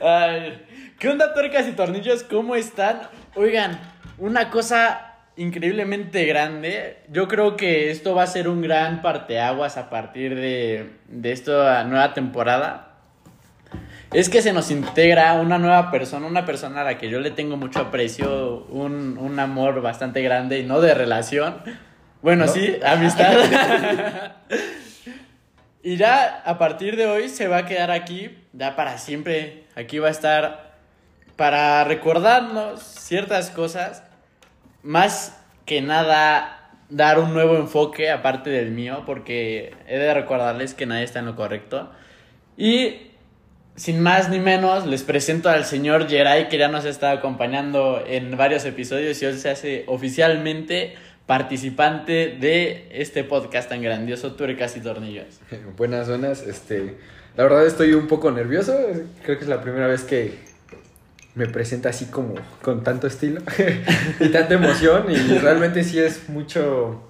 Ay, ¿Qué onda, tuercas y tornillos? ¿Cómo están? Oigan, una cosa increíblemente grande. Yo creo que esto va a ser un gran parteaguas a partir de, de esta nueva temporada. Es que se nos integra una nueva persona, una persona a la que yo le tengo mucho aprecio, un, un amor bastante grande y no de relación. Bueno, ¿No? sí, amistad. y ya a partir de hoy se va a quedar aquí, ya para siempre. Aquí va a estar para recordarnos ciertas cosas, más que nada dar un nuevo enfoque aparte del mío, porque he de recordarles que nadie está en lo correcto. Y sin más ni menos, les presento al señor Geray, que ya nos está acompañando en varios episodios y hoy se hace oficialmente participante de este podcast tan grandioso, Tuercas y Tornillos. Buenas, buenas. Este, la verdad estoy un poco nervioso. Creo que es la primera vez que me presenta así como con tanto estilo y tanta emoción. Y realmente sí es mucho,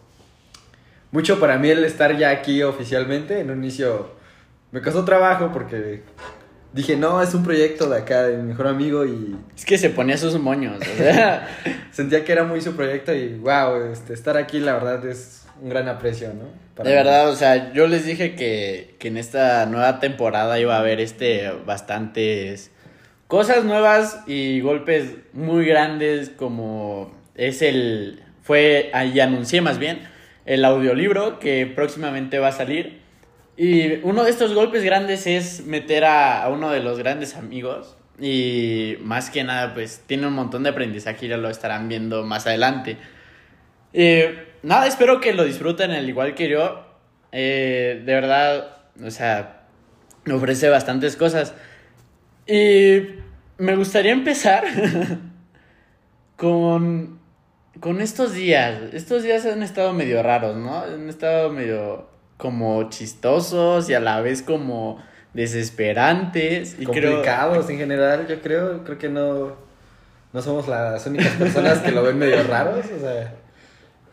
mucho para mí el estar ya aquí oficialmente. En un inicio me costó trabajo porque dije, no, es un proyecto de acá, de mi mejor amigo. Y Es que se ponía sus moños, o sea, sentía que era muy su proyecto. Y wow, este, estar aquí la verdad es un gran aprecio, ¿no? Para de mí. verdad, o sea, yo les dije que, que en esta nueva temporada iba a haber este bastantes cosas nuevas y golpes muy grandes como es el fue ahí anuncié más bien el audiolibro que próximamente va a salir y uno de estos golpes grandes es meter a, uno de los grandes amigos y más que nada pues tiene un montón de aprendizaje ya lo estarán viendo más adelante. Eh, nada, espero que lo disfruten al igual que yo. Eh, de verdad, o sea, me ofrece bastantes cosas. Y me gustaría empezar con, con estos días. Estos días han estado medio raros, ¿no? Han estado medio como chistosos y a la vez como desesperantes. Y creo, complicados en general, yo creo, creo que no, no somos las únicas personas que lo ven medio raros, o sea,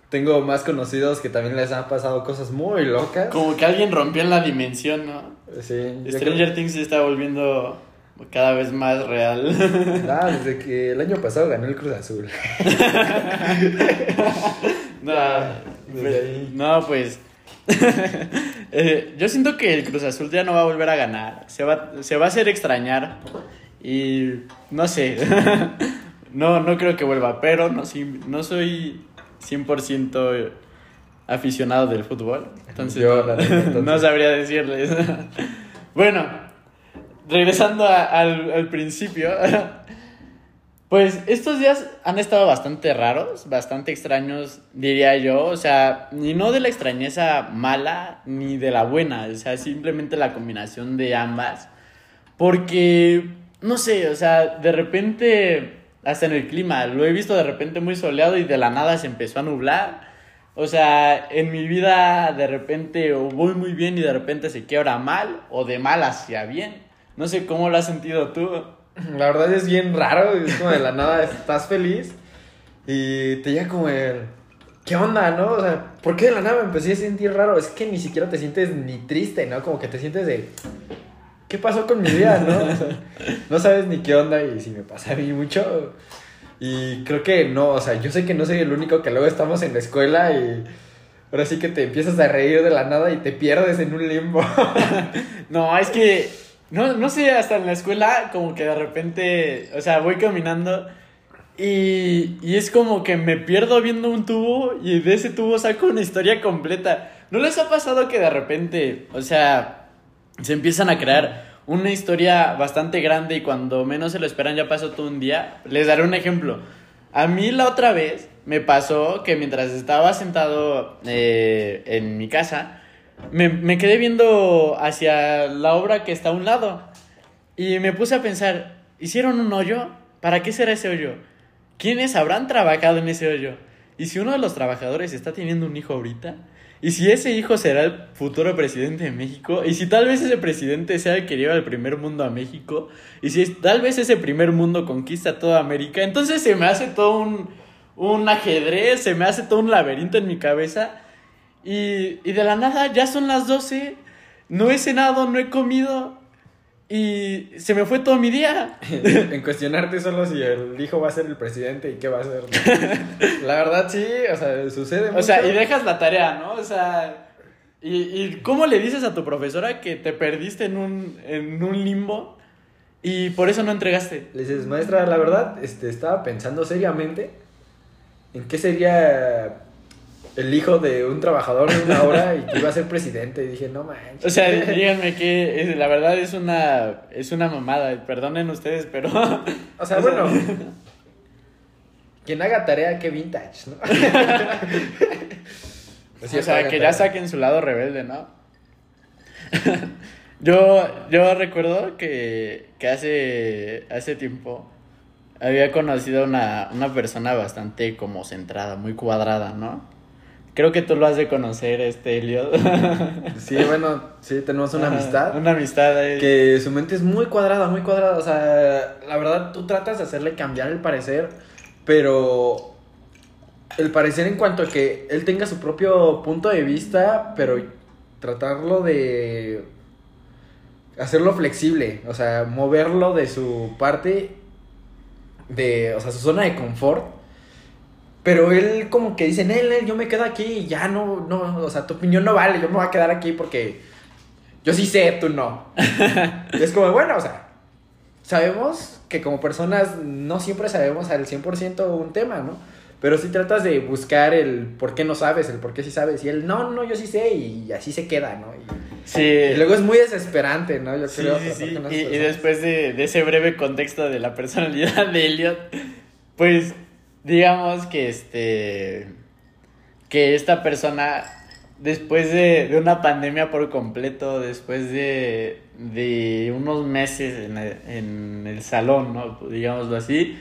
tengo más conocidos que también les han pasado cosas muy locas. como que alguien rompió en la dimensión, ¿no? Sí, Stranger Things se está volviendo cada vez más real. creo- Ah, desde que el año pasado ganó el Cruz Azul. no, desde pues, ahí. no, pues. eh, yo siento que el Cruz Azul ya no va a volver a ganar. Se va, se va a hacer extrañar. Y no sé. no, no creo que vuelva. Pero no, sí, no soy 100% aficionado del fútbol. Entonces, Yo, no, entonces. sabría decirles. bueno, regresando a- al, al principio. Pues estos días han estado bastante raros, bastante extraños, diría yo. O sea, ni no de la extrañeza mala ni de la buena. O sea, simplemente la combinación de ambas. Porque, no sé, o sea, de repente, hasta en el clima, lo he visto de repente muy soleado y de la nada se empezó a nublar. O sea, en mi vida de repente voy muy bien y de repente se quiebra mal o de mal hacia bien. No sé cómo lo has sentido tú. La verdad es bien raro, es como de la nada estás feliz y te llega como el... ¿Qué onda, no? O sea, ¿por qué de la nada me empecé a sentir raro? Es que ni siquiera te sientes ni triste, ¿no? Como que te sientes de... ¿Qué pasó con mi vida, no? O sea, no sabes ni qué onda y si me pasa a mí mucho. Y creo que no, o sea, yo sé que no soy el único que luego estamos en la escuela y... Ahora sí que te empiezas a reír de la nada y te pierdes en un limbo. No, es que, no, no sé, hasta en la escuela como que de repente, o sea, voy caminando y, y es como que me pierdo viendo un tubo y de ese tubo saco una historia completa. ¿No les ha pasado que de repente, o sea, se empiezan a crear una historia bastante grande y cuando menos se lo esperan ya pasó todo un día? Les daré un ejemplo. A mí la otra vez me pasó que mientras estaba sentado eh, en mi casa, me, me quedé viendo hacia la obra que está a un lado y me puse a pensar, ¿hicieron un hoyo? ¿Para qué será ese hoyo? ¿Quiénes habrán trabajado en ese hoyo? ¿Y si uno de los trabajadores está teniendo un hijo ahorita? ¿Y si ese hijo será el futuro presidente de México? ¿Y si tal vez ese presidente sea el que lleva el primer mundo a México? ¿Y si tal vez ese primer mundo conquista toda América? Entonces se me hace todo un, un ajedrez, se me hace todo un laberinto en mi cabeza. Y, y de la nada ya son las 12, no he cenado, no he comido. y se me fue todo mi día. en cuestionarte solo si el hijo va a ser el presidente y qué va a hacer. la verdad, sí, o sea, sucede O sea, y dejas la tarea, ¿no? O sea, ¿y, y cómo le dices a tu profesora que te perdiste en un, en un limbo y por eso no entregaste? Le dices, maestra, la verdad, este, estaba pensando seriamente en qué sería el hijo de un trabajador de una hora y que iba a ser presidente. Y dije, no manches. O sea, díganme que es- la verdad es una, es una mamada. Perdonen ustedes, pero... O sea, bueno. Quien haga tarea, qué vintage, ¿no? o sea, que ya saquen su lado rebelde, ¿no? yo, yo recuerdo que, que hace, hace tiempo había conocido a una, una persona bastante como centrada, muy cuadrada, ¿no? Creo que tú lo has de conocer, este Elliot. Sí, bueno, sí, tenemos una Ajá, amistad. Una amistad. eh. Que su mente es muy cuadrada, muy cuadrada. O sea, la verdad, tú tratas de hacerle cambiar el parecer, pero el parecer en cuanto a que él tenga su propio punto de vista, pero tratarlo de hacerlo flexible, o sea, moverlo de su parte de, o sea, su zona de confort. Pero él como que dice, él, él, yo me quedo aquí y ya no, no, o sea, tu opinión no vale, yo me voy a quedar aquí porque yo sí sé, tú no. y es como, bueno, o sea, sabemos que como personas no siempre sabemos al 100% un tema, ¿no? Pero sí tratas de buscar el por qué no sabes, el por qué sí sabes. Y él, no, no, yo sí sé, y así se queda, ¿no? Y, Sí. y luego es muy desesperante, ¿no? Yo Sí, creo. sí, sí. Y, y después de, de ese breve contexto de la personalidad de Elliot, pues digamos que este que esta persona después de, de una pandemia por completo, después de, de unos meses en el, en el salón, ¿no? digámoslo así,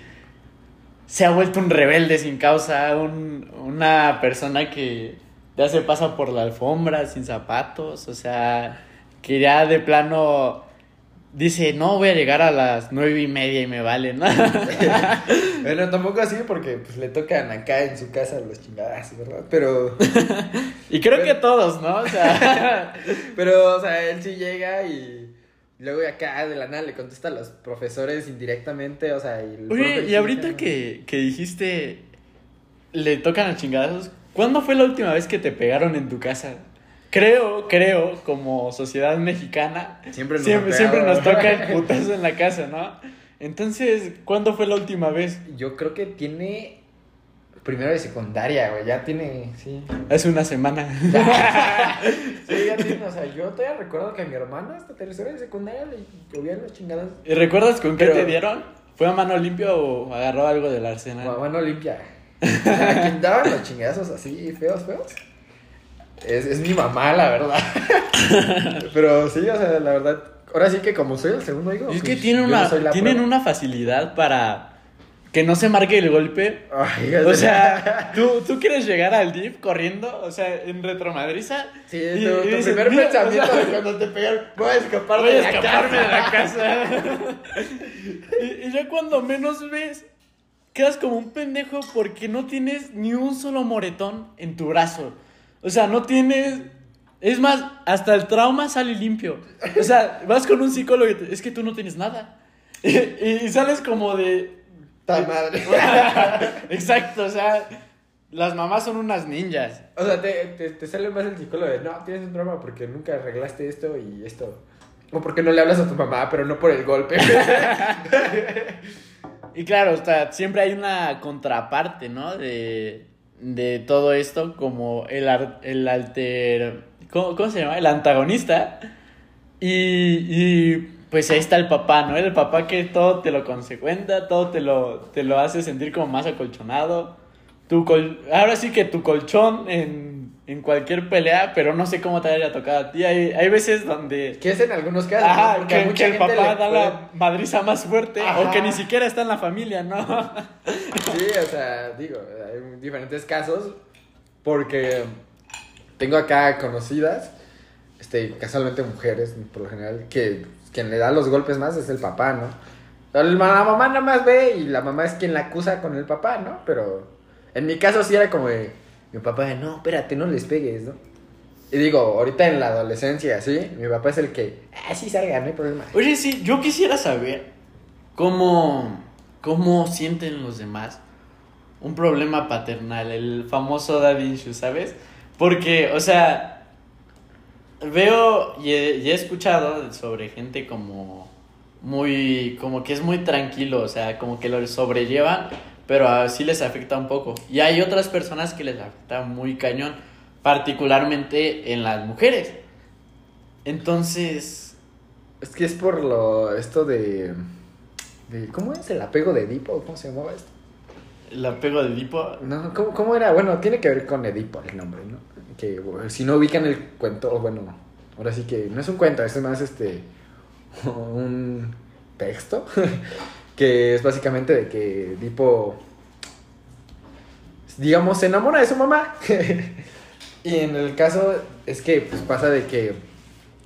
se ha vuelto un rebelde sin causa, un- una persona que ya se pasa por la alfombra sin zapatos, o sea, que ya de plano dice, no, voy a llegar a las nueve y media y me vale, ¿no? Bueno, tampoco así porque pues le tocan acá en su casa los chingadas, ¿verdad? Pero, y creo que todos, ¿no? O sea, pero, o sea, él sí llega y luego acá de la nada le contesta a los profesores indirectamente, o sea, y oye, y ahorita que, que dijiste, le tocan a chingadazos, ¿cuándo fue la última vez que te pegaron en tu casa? Creo, creo, como sociedad mexicana, Siempre nos siempre, siempre nos toca el putazo en la casa, ¿no? Entonces, ¿cuándo fue la última vez? Yo creo que tiene primero de secundaria, güey, ya tiene, sí. Hace una semana. Sí, ya tiene, o sea, yo todavía recuerdo que a mi hermana hasta tercera de secundaria le llovían los chingadas. ¿Y recuerdas con qué te dieron? ¿Fue a mano limpia o agarró algo del arsenal? O a mano limpia. O sea, daban los chingadazos así, feos, feos. Es, es mi mamá, la verdad. Pero sí, o sea, la verdad. Ahora sí que como soy el segundo hijo. Es que pues, tienen no una, tienen facilidad para que no se marque el golpe. Ay, O sea, ¿tú, tú quieres llegar al DIF corriendo, o sea, en retromadriza. Sí, y- tu, y tu dices, primer "Mira, pensamiento o sea, de cuando te pegan, voy a escapar voy de a la escaparme de la casa. casa. y, y ya cuando menos ves, quedas como un pendejo porque no tienes ni un solo moretón en tu brazo. O sea, no tienes... Es más, hasta el trauma sale limpio. O sea, vas con un psicólogo y te- es que tú no tienes nada. Y, y sales como de... Ta madre. Exacto, o sea, las mamás son unas ninjas. O sea, te, te, te sale más el psicólogo de, no, tienes un trauma porque nunca arreglaste esto y esto. O porque no le hablas a tu mamá, pero no por el golpe. Y claro, o sea, siempre hay una contraparte, ¿no? De, de todo esto, como el, el alter... ¿cómo, cómo se llama? El antagonista. Y, y pues ahí está el papá, ¿no? El papá que todo te lo consecuenta, todo te lo, te lo hace sentir como más acolchonado. Tu col- Ahora sí que tu colchón en, en cualquier pelea, pero no sé cómo te haya tocado a ti. Hay, hay veces donde... que es en algunos casos. ¿no? Ajá, a que, el papá le da la madriza más fuerte o Ajá. que ni siquiera está en la familia, ¿no? Sí, o sea, digo, hay diferentes casos porque tengo acá conocidas, este, casualmente mujeres, por lo general, que quien le da los golpes más es el papá, ¿no? La ma- mamá nada más ve y la mamá es quien la acusa con el papá, ¿no? Pero en mi caso sí era como de, mi papá, no, espérate, no les pegues, ¿no? Y digo, ahorita en la adolescencia, ¿sí? Mi papá es el que, ah, sí, salga, no hay problema. Oye, sí, yo quisiera saber cómo, cómo sienten los demás un problema paternal, el famoso daddy issue, ¿sabes? Porque, o sea, veo y he, y he escuchado sobre gente como muy, como que es muy tranquilo, o sea, como que lo sobrellevan, pero así les afecta un poco. Y hay otras personas que les afecta muy cañón, particularmente en las mujeres. Entonces, Es que es por lo, esto de, de ¿cómo es el apego de Edipo? ¿Cómo se llamaba esto? el apego de Edipo, No, ¿cómo, cómo era? Bueno, tiene que ver con Edipo el nombre, ¿no? Que bueno, si no ubican el cuento, bueno, ahora sí que no es un cuento, es más este un texto que es básicamente de que Edipo digamos se enamora de su mamá. y en el caso es que pues pasa de que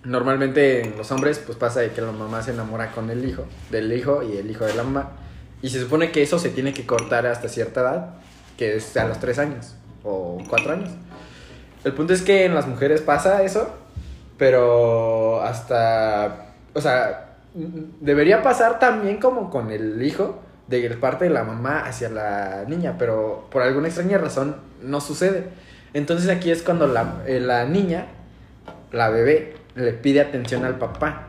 normalmente en los hombres pues pasa de que la mamá se enamora con el hijo, del hijo y el hijo de la mamá. Y se supone que eso se tiene que cortar hasta cierta edad, que es a los 3 años o 4 años. El punto es que en las mujeres pasa eso, pero hasta, o sea, debería pasar también como con el hijo, de parte de la mamá hacia la niña, pero por alguna extraña razón no sucede. Entonces aquí es cuando la, eh, la niña, la bebé, le pide atención al papá.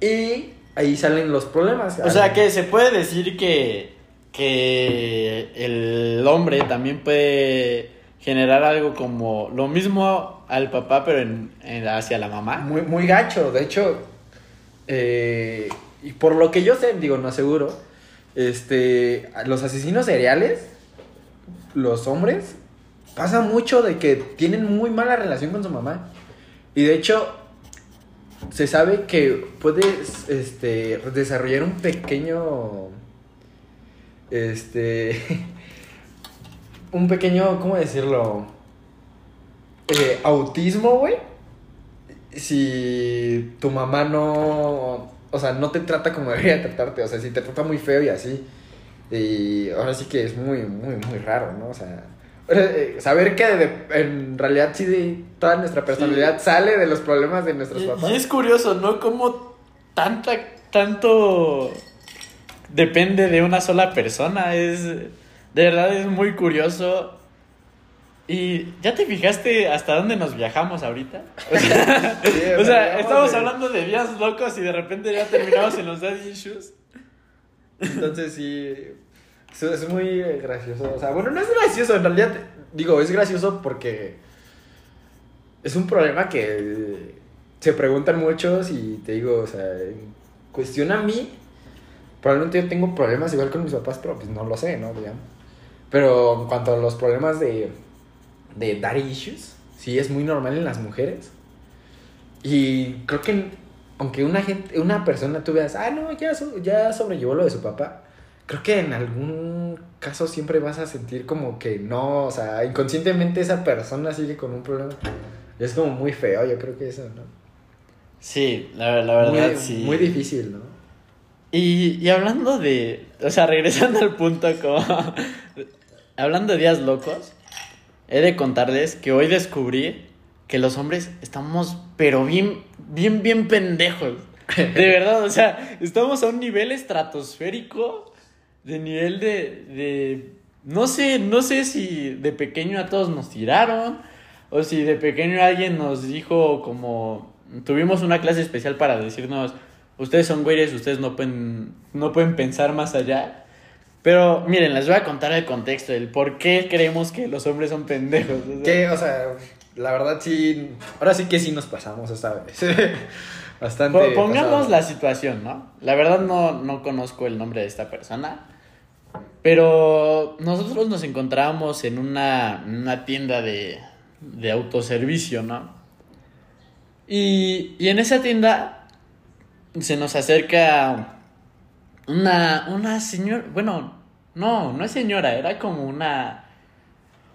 Y ahí salen los problemas. O sea que se puede decir que, que el hombre también puede generar algo como lo mismo al papá, pero en, en- hacia la mamá. Muy, muy gacho, de hecho. Eh, y por lo que yo sé, digo, no aseguro. Este. Los asesinos seriales, los hombres, pasa mucho de que tienen muy mala relación con su mamá. Y de hecho, se sabe que puedes este, desarrollar un pequeño. Este. Un pequeño. ¿Cómo decirlo? Eh, autismo, güey. Si tu mamá no. O sea, no te trata como debería tratarte. O sea, si te trata muy feo y así. Y ahora sí que es muy, muy, muy raro, ¿no? O sea. eh, Saber que de- en realidad sí de toda nuestra personalidad sale de los problemas de nuestros Y, papás. y es curioso, ¿no? Como tanta, tanto depende de una sola persona. Es, de verdad es muy curioso. Y ya te fijaste hasta dónde nos viajamos ahorita. O sea, Sí, o sea, llegamos estamos de- hablando de días locos y de repente ya terminamos en los daddy issues. Entonces sí, es, muy gracioso. O sea, bueno, no es gracioso, en realidad, digo, es gracioso porque es un problema que se preguntan muchos y te digo, o sea, en cuestión a mí, probablemente yo tengo problemas igual con mis papás, pero pues no lo sé, ¿no? Digamos. Pero en cuanto a los problemas de, de daddy issues, sí es muy normal en las mujeres. Y creo que aunque una gente, una persona tú veas, ah, no, ya, ya sobrellevó lo de su papá, creo que en algún caso siempre vas a sentir como que no, o sea, inconscientemente esa persona sigue con un problema. Y es como muy feo, yo creo que eso, ¿no? Sí, la, la verdad, muy, sí. muy difícil, ¿no? Y, y hablando de, o sea, regresando al punto como, hablando de días locos, he de contarles que hoy descubrí que los hombres estamos, pero bien, bien, bien pendejos. De verdad, o sea, estamos a un nivel estratosférico, de nivel de, de, no sé, no sé si de pequeño a todos nos tiraron, o si de pequeño alguien nos dijo como, tuvimos una clase especial para decirnos, ustedes son güeyes, ustedes no pueden, no pueden pensar más allá. Pero miren, les voy a contar el contexto, el por qué creemos que los hombres son pendejos. o sea. Que, o sea, la verdad sí, ahora sí que sí nos pasamos esta vez. Bastante. Po- Pongamos la situación, ¿no? La verdad no, no conozco el nombre de esta persona. Pero nosotros nos encontrábamos en una, una tienda de, de autoservicio, ¿no? Y, y en esa tienda se nos acerca una, una señora, bueno, no, no es señora, era como una,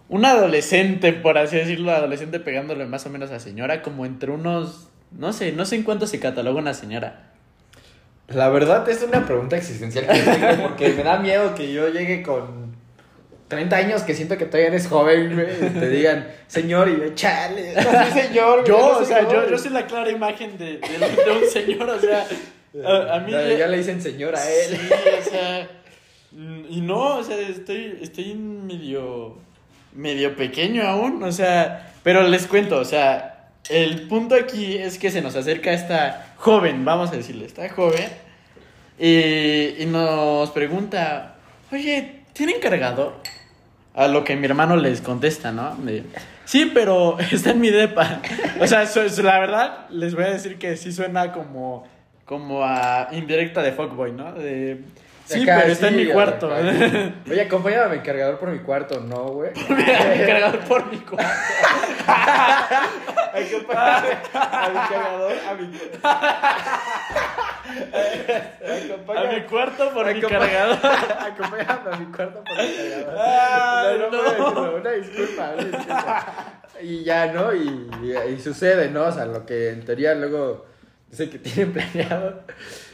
una adolescente, por así decirlo, adolescente pegándole más o menos a señora, como entre unos, no sé, no sé en cuánto se cataloga una señora. La verdad es una pregunta existencial que tengo porque me da miedo que yo llegue con 30 años que siento que todavía eres joven, güey, y te digan, señor, y yo, chale, no soy señor, güey, Yo, no o sea, yo, joven". yo soy la clara imagen de, de, de un señor, o sea, a, a mí... ya, ya le dicen señor a él. Sí, o sea, y no, o sea, estoy, estoy medio, medio pequeño aún, o sea, pero les cuento, o sea, el punto aquí es que se nos acerca esta joven, vamos a decirle, esta joven, y, y nos pregunta, oye, ¿tienen cargador? A lo que mi hermano les contesta, ¿no? Sí, pero está en mi depa. O sea, la verdad, les voy a decir que sí suena como, como a indirecta de fuckboy, ¿no? De, sí, Acá, pero está en mi cuarto. acá. Oye, acompáñame a mi cargador por mi cuarto, no, güey. Cargador por mi cuarto. Acompáñame a mi cargador, a mi. A mi cuarto por mi cargador. Acompáñame a mi cuarto por mi cargador. Ay, no, no, no. decirlo, una disculpa, una disculpa. Y ya, ¿no? Y, y- y sucede, ¿no? O sea, lo que en teoría luego dice que tienen planeado.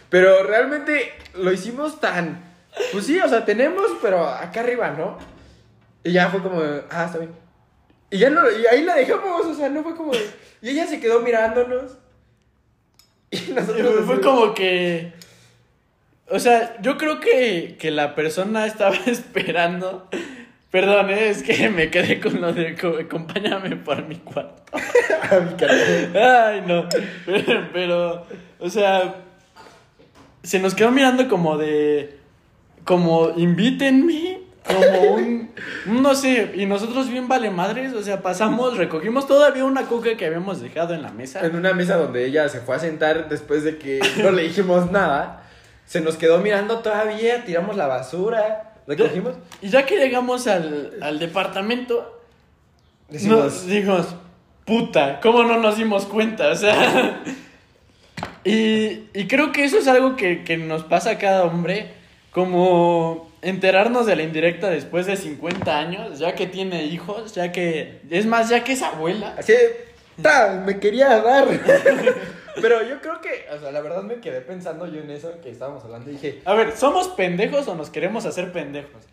Pero realmente lo hicimos tan. Pues sí, o sea, tenemos, pero acá arriba, ¿no? Y ya fue como, ah, está bien. Y ya no, y ahí la dejamos, o sea, no fue como. Y ella se quedó mirándonos. Y Y nosotros. fue así- como que. O sea, yo creo que, que la persona estaba esperando. Perdón, ¿eh? es que me quedé con lo de co- acompáñame por mi cuarto. a mi cargador. Ay, no. Pero, pero, o sea, se nos quedó mirando como de. Como, invítenme. Como un. No sé, y nosotros bien vale madres. O sea, pasamos, recogimos todavía una coca que habíamos dejado en la mesa. En una mesa donde ella se fue a sentar después de que no le dijimos nada. Se nos quedó mirando todavía, tiramos la basura, recogimos. Y ya que llegamos al, al departamento, Decimos, nos dijimos, puta, ¿cómo no nos dimos cuenta? O sea, y, y creo que eso es algo que, que nos pasa a cada hombre, como enterarnos de la indirecta después de 50 años, ya que tiene hijos, ya que, es más, ya que es abuela. así, ta, me quería dar. Pero yo creo que, o sea, la verdad me quedé pensando yo en eso que estábamos hablando y dije, A ver, ¿somos pendejos o nos queremos hacer pendejos?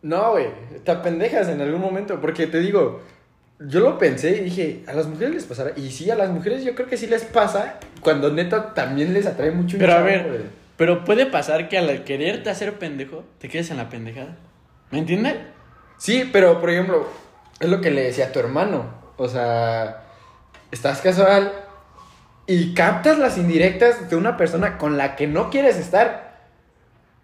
no, güey, te pendejas en algún momento, porque te digo, yo lo pensé y dije, a las mujeres les pasará, y sí, a las mujeres yo creo que sí les pasa, cuando neta también les atrae mucho Pero a ver, pero puede pasar que al quererte hacer pendejo, te quedes en la pendejada. ¿Me entiendes? Sí, pero por ejemplo, es lo que le decía a tu hermano. O sea, estás casual y captas las indirectas de una persona con la que no quieres estar.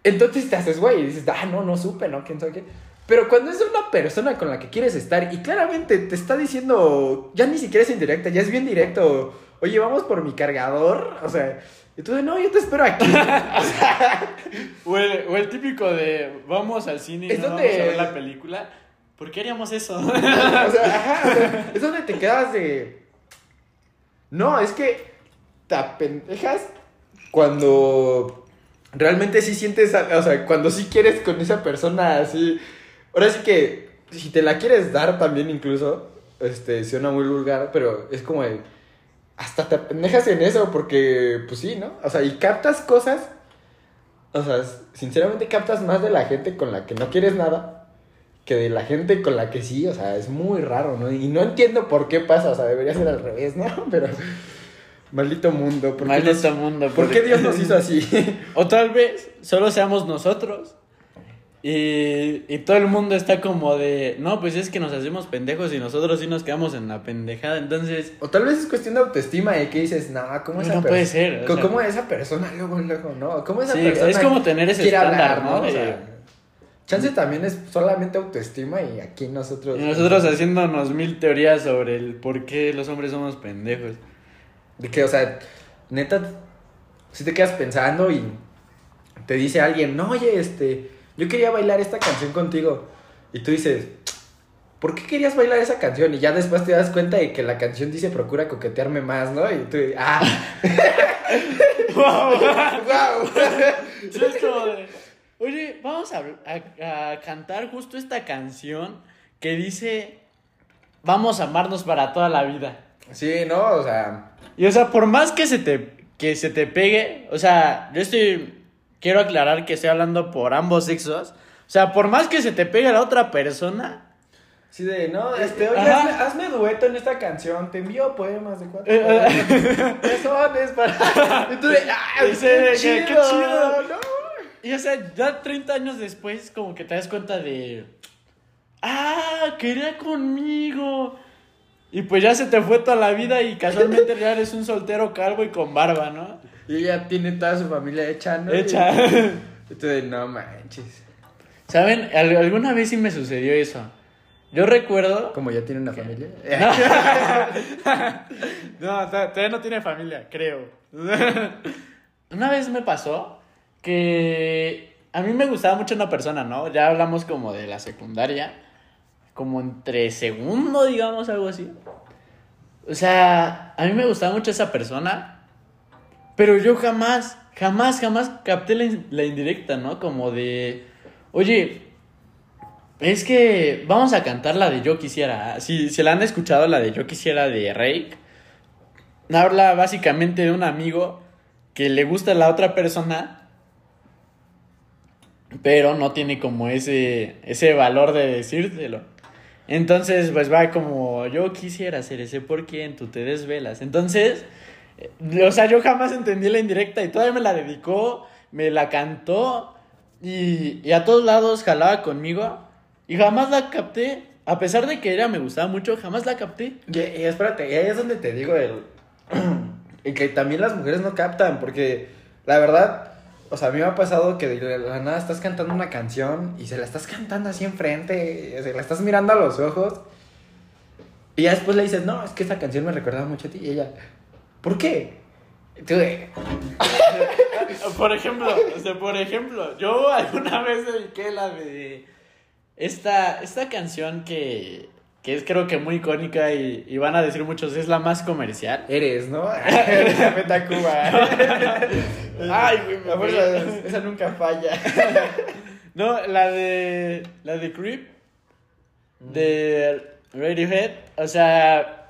Entonces te haces güey y dices, ah, no, no supe, ¿no? ¿Quién sabe qué? Pero cuando es una persona con la que quieres estar y claramente te está diciendo, ya ni siquiera es indirecta, ya es bien directo. Oye, vamos por mi cargador. O sea, y tú de, no, yo te espero aquí. O el, o el típico de vamos al cine y no donde- vamos a ver la película. ¿Por qué haríamos eso? O sea, ajá, o sea, es donde te quedas de. No, es que te apendejas cuando realmente sí sientes, o sea, cuando sí quieres con esa persona así. Ahora sí que si te la quieres dar también incluso, este, suena muy vulgar, pero es como de, hasta te apendejas en eso porque, pues sí, ¿no? O sea, y captas cosas, o sea, sinceramente captas más de la gente con la que no quieres nada que de la gente con la que sí, o sea, es muy raro, ¿no? Y no entiendo por qué pasa, o sea, debería ser al revés, ¿no? Pero maldito mundo, ¿por qué, Maldito nos- mundo. ¿por qué Dios nos hizo así? O tal vez solo seamos nosotros. Y, y todo el mundo está como de, no, pues es que nos hacemos pendejos y nosotros sí nos quedamos en la pendejada. Entonces, o tal vez es cuestión de autoestima, de que dices, no, ¿cómo esa No puede ser, o sea- ¿Cómo esa persona luego, luego, no? ¿Cómo esa Sí, persona es como tener ese estándar, hablar, ¿no? O De- sea, chance también es solamente autoestima y aquí nosotros... y nosotros haciéndonos mil teorías sobre el por qué los hombres somos pendejos. De que, o sea, neta, si te quedas pensando y te dice alguien, no, oye, este, yo quería bailar esta canción contigo. Y tú dices, ¿por qué querías bailar esa canción? Y ya después te das cuenta de que la canción dice procura coquetearme más, ¿no? Y tú, ah, ¡Wow! wow. De, oye, vamos a, a- a cantar justo esta canción que dice, vamos a amarnos para toda la vida. Sí, no, o sea, Y o sea, por más que se te, que se te pegue, o sea, yo estoy, quiero aclarar que estoy hablando por ambos sexos, O sea, por más que se te pegue la otra persona. Sí, de, no, este, oye, Ajá. hazme, hazme dueto en esta canción, te envío poemas de cuatro. Eh, horas. ¿Qué son? Es para... Y tú de, ¡ah, qué qué- chido! qué chido. ¿no? Y o sea, ya 30 años después, como que te das cuenta de. ¡Ah! Quería conmigo. Y pues ya se te fue toda la vida y casualmente ya eres un soltero calvo y con barba, ¿no? Y ella tiene toda su familia hecha, ¿no? Hecha. Y tú de, no manches. ¿Saben? Al- alguna vez sí me sucedió eso. Yo recuerdo. Como ya tiene una familia. No, to- todavía no tiene familia, creo. Una vez me pasó que a mí me gustaba mucho una persona, ¿no? Ya hablamos como de la secundaria, como entre segundo, digamos, algo así. O sea, a mí me gustaba mucho esa persona, pero yo jamás, jamás, jamás capté la, in- la indirecta, ¿no? Como de, oye, es que vamos a cantar la de Yo Quisiera. Si, si la han escuchado, la de Yo Quisiera de Rake, habla básicamente de un amigo que le gusta a la otra persona, pero no tiene como ese, ese valor de decírselo. Entonces, pues va como, yo quisiera hacer ese por quién, tú te desvelas. Entonces, o sea, yo jamás entendí la indirecta y todavía me la dedicó, me la cantó y, y a todos lados jalaba conmigo y jamás la capté. A pesar de que ella me gustaba mucho, jamás la capté. Y, y espérate, y ahí es donde te digo el, el que también las mujeres no captan, porque la verdad, o sea, a mí me ha pasado que de la nada estás cantando una canción y se la estás cantando así enfrente, se la estás mirando a los ojos y ya después le dices, no, es que esta canción me recuerda mucho a ti y ella, ¿por qué? Tú de, Por ejemplo, o sea, por ejemplo, yo alguna vez dediqué la de esta, esta canción que, que es creo que muy icónica y, y van a decir muchos, es la más comercial. eres, ¿no? Eres Café Tacuba. Ay, güey, La esa nunca falla. No, la de. La de Creep. De Radiohead. O sea.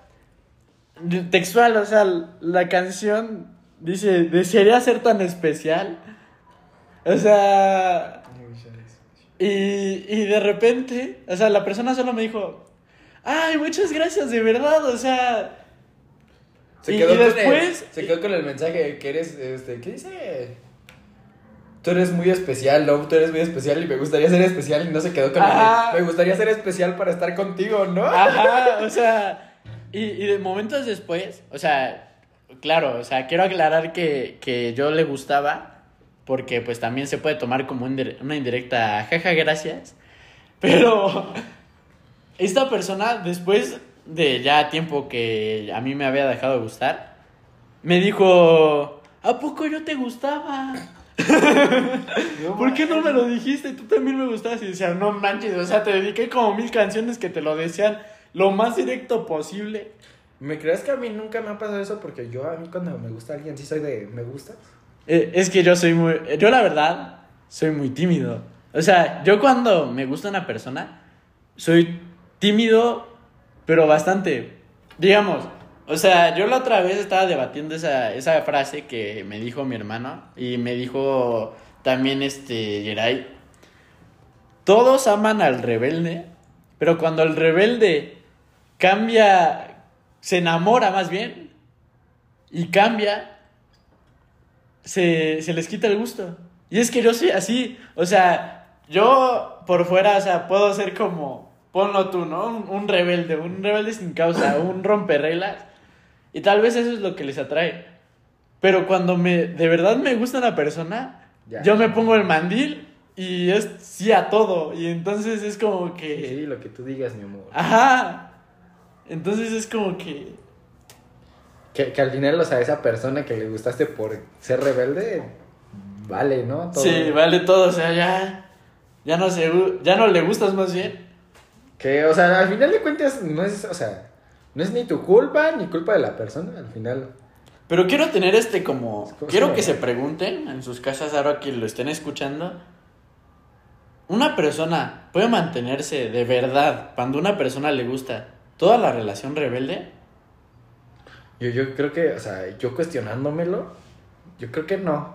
Textual, o sea, la canción dice: Desearía ser tan especial. O sea. Y, y de repente, o sea, la persona solo me dijo: Ay, muchas gracias, de verdad, o sea. Se Y- quedó, y con el- después- se quedó con el mensaje que eres, este, ¿qué dice? Tú eres muy especial, ¿no? Tú eres muy especial y me gustaría ser especial y no se quedó con Ajá. el, me gustaría ser especial para estar contigo, ¿no? Ajá, o sea, y, y de momentos después, o sea, claro, o sea, quiero aclarar que, que yo le gustaba, porque pues también se puede tomar como una indirecta, jaja, gracias, pero esta persona, después de ya tiempo que a mí me había dejado de gustar, me dijo, ¿a poco yo te gustaba? ¿Por qué no me lo dijiste? Tú también me gustabas. Y decía, no manches, o sea, te dediqué como mil canciones que te lo decían lo más directo posible. ¿Me crees que a mí nunca me ha pasado eso? Porque yo a mí cuando me gusta alguien sí soy de, ¿me gustas? Eh, es que yo soy muy. Yo, la verdad, soy muy tímido. O sea, yo cuando me gusta una persona, soy tímido, pero bastante. Digamos, o sea, yo la otra vez estaba debatiendo esa, esa frase que me dijo mi hermano y me dijo también este Geray. Todos aman al rebelde, pero cuando el rebelde cambia, se enamora más bien y cambia, se, se les quita el gusto. Y es que yo soy así, o sea, yo por fuera, o sea, puedo ser como, ponlo tú, ¿no? Un, un rebelde, un rebelde sin causa, un romperreglas. Y tal vez eso es lo que les atrae. Pero cuando me, de verdad me gusta una persona, Ya. yo me pongo el mandil y es sí a todo. Y entonces es como que... Sí, lo que tú digas, mi amor. Ajá. Entonces es como que... Que, que al final, o sea, esa persona que le gustaste por ser rebelde, vale, ¿no? Todo. Sí, vale todo, o sea, ya... Ya no, se, ya no le gustas más bien. Que, o sea, al final de cuentas, no es, o sea, no es ni tu culpa ni culpa de la persona, al final. Pero quiero tener este como... como- Quiero que se pregunten en sus casas ahora que lo estén escuchando. ¿Una persona puede mantenerse de verdad cuando una persona le gusta toda la relación rebelde? Yo, yo creo que, o sea, yo cuestionándomelo, yo creo que no.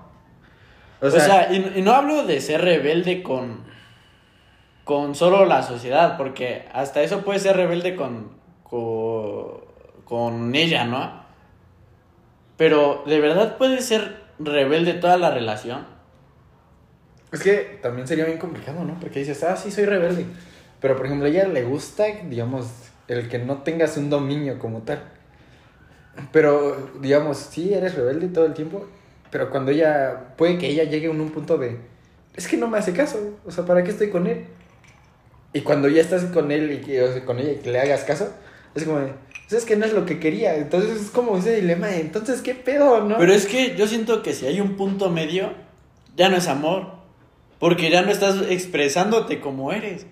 O sea, y, y no hablo de ser rebelde con... con solo la sociedad, porque hasta eso puede ser rebelde con, con, con ella, ¿no? Pero de verdad puede ser rebelde toda la relación. Es que también sería bien complicado, ¿no? Porque dices, ah, sí, soy rebelde. Pero, por ejemplo, a ella le gusta, digamos, el que no tengas un dominio como tal. Pero, digamos, sí, eres rebelde todo el tiempo. Pero cuando ella, puede que ella llegue a un punto de, es que no me hace caso. O sea, ¿para qué estoy con él? Y cuando ya estás con él y que, con ella y le hagas caso, es como de, pues es que no es lo que quería. Entonces es como ese dilema de, entonces, ¿qué pedo, no? Pero es que yo siento que si hay un punto medio, ya no es amor. Porque ya no estás expresándote como eres.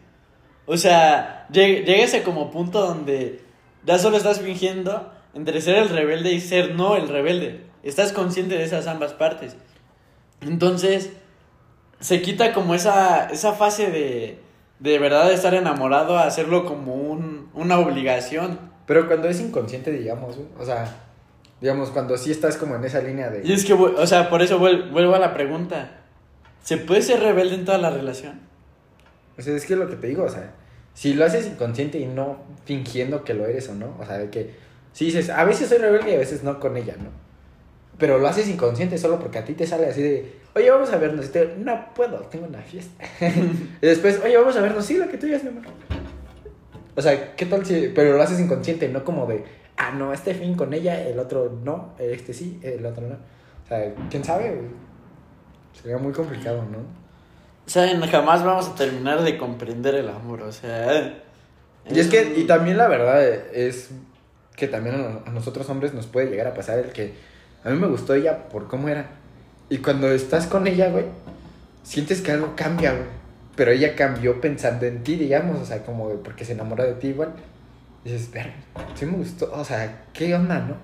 O sea, lleg- llega ese como punto donde ya solo estás fingiendo entre ser el rebelde y ser no el rebelde. Estás consciente de esas ambas partes. Entonces, se quita como esa, esa fase de, de verdad estar enamorado a hacerlo como un, una obligación. Pero cuando es inconsciente, digamos, o sea, digamos, cuando sí estás como en esa línea de... Y es que, o sea, por eso vuel- vuelvo a la pregunta. ¿Se puede ser rebelde en toda la relación? O sea, es que es lo que te digo, o sea, si lo haces inconsciente y no fingiendo que lo eres o no, o sea, de que si dices, a veces soy rebelde y a veces no con ella, ¿no? Pero lo haces inconsciente solo porque a ti te sale así de, oye, vamos a vernos, y te, no puedo, tengo una fiesta. y después, oye, vamos a vernos, sí, lo que tú digas, mi amor. O sea, ¿qué tal si, pero lo haces inconsciente, no como de, ah, no, este fin con ella, el otro no, este sí, el otro no. O sea, ¿quién sabe? Sería muy complicado, ¿no? Saben, jamás vamos a terminar de comprender el amor, o sea... Y es que, y también la verdad es que también a, nosotros hombres nos puede llegar a pasar el que a mí me gustó ella por cómo era. Y cuando estás con ella, güey, sientes que algo cambia, güey. Pero ella cambió pensando en ti, digamos, o sea, como porque se enamora de ti igual. Y dices, ver, sí me gustó, o sea, ¿qué onda, no?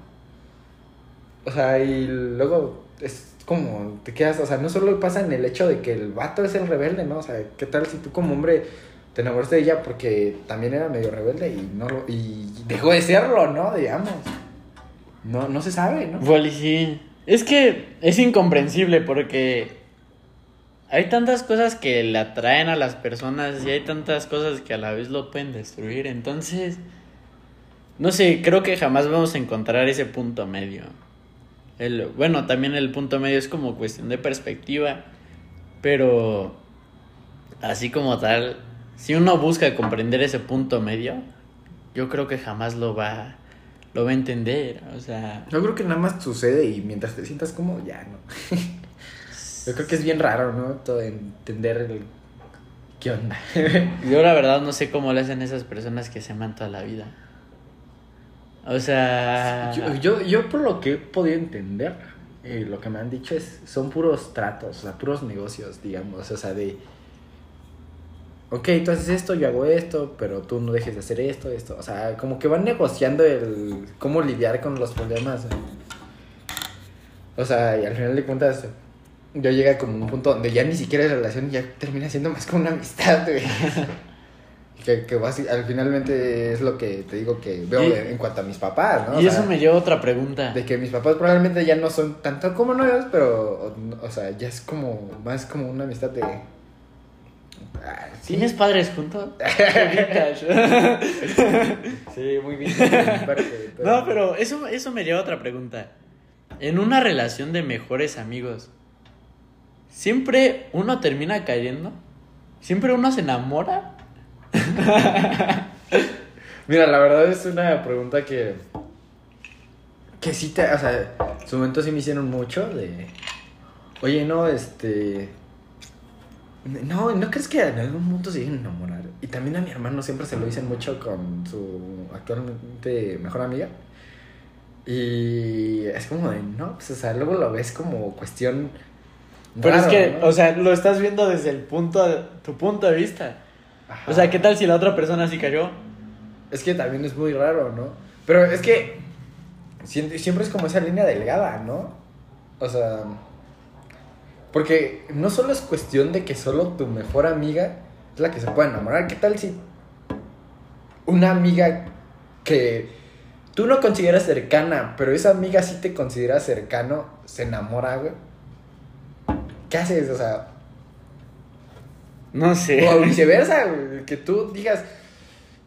O sea, y luego es como, te quedas, o sea, no solo pasa en el hecho de que el vato es el rebelde, ¿no? O sea, ¿qué tal si tú como hombre te enamoraste de ella porque también era medio rebelde y no lo, y dejó de serlo, ¿no? Digamos. No, no se sabe, ¿no? Sí. Es que es incomprensible porque hay tantas cosas que le atraen a las personas y hay tantas cosas que a la vez lo pueden destruir. Entonces, no sé, creo que jamás vamos a encontrar ese punto medio. El, bueno, también el punto medio es como cuestión de perspectiva, pero así como tal, si uno busca comprender ese punto medio, yo creo que jamás lo va, lo va a entender. O sea, Yo creo que nada más sucede y mientras te sientas como, ya, ¿no? Yo creo que es bien raro, ¿no? Todo entender el... ¿Qué onda? Yo la verdad no sé cómo le hacen esas personas que se aman toda la vida. O sea... Yo, yo, yo por lo que he podido entender, eh, lo que me han dicho es, son puros tratos, o sea, puros negocios, digamos, o sea, de, ok, tú haces esto, yo hago esto, pero tú no dejes de hacer esto, esto, o sea, como que van negociando el cómo lidiar con los problemas. O sea, y al final de cuentas, yo llega como un punto donde ya ni siquiera es relación, ya termina siendo más como una amistad, güey. Que, que al finalmente es lo que te digo que veo Y- en cuanto a mis papás, ¿no? O y sea, eso me lleva a otra pregunta. de que mis papás probablemente ya no son tanto como novios, pero, o, o sea, ya es como, más como una amistad de... Ah, sí. ¿Tienes padres juntos? Sí, muy bien. no, pero eso, eso me lleva a otra pregunta. En una relación de mejores amigos, ¿siempre uno termina cayendo? ¿Siempre uno se enamora? Mira, la verdad es una pregunta que... Que sí te... O sea, en su momento sí me hicieron mucho de... Oye, no, este... No, ¿no crees que en algún punto se llegan a enamorar? Y también a mi hermano siempre se lo dicen mucho con su actualmente mejor amiga. Y es como de, no, pues, o sea, luego lo ves como cuestión... Pero es que, ¿no? o sea, lo estás viendo desde el punto tu punto de vista. Ajá. O sea, ¿qué tal si la otra persona sí cayó? Es que también es muy raro, ¿no? Pero es que siempre, siempre es como esa línea delgada, ¿no? O sea, porque no solo es cuestión de que solo tu mejor amiga es la que se puede enamorar. ¿Qué tal si una amiga que tú no consideras cercana, pero esa amiga sí te considera cercano, se enamora, güey? ¿Qué haces? O sea, No sé. O viceversa, que tú digas,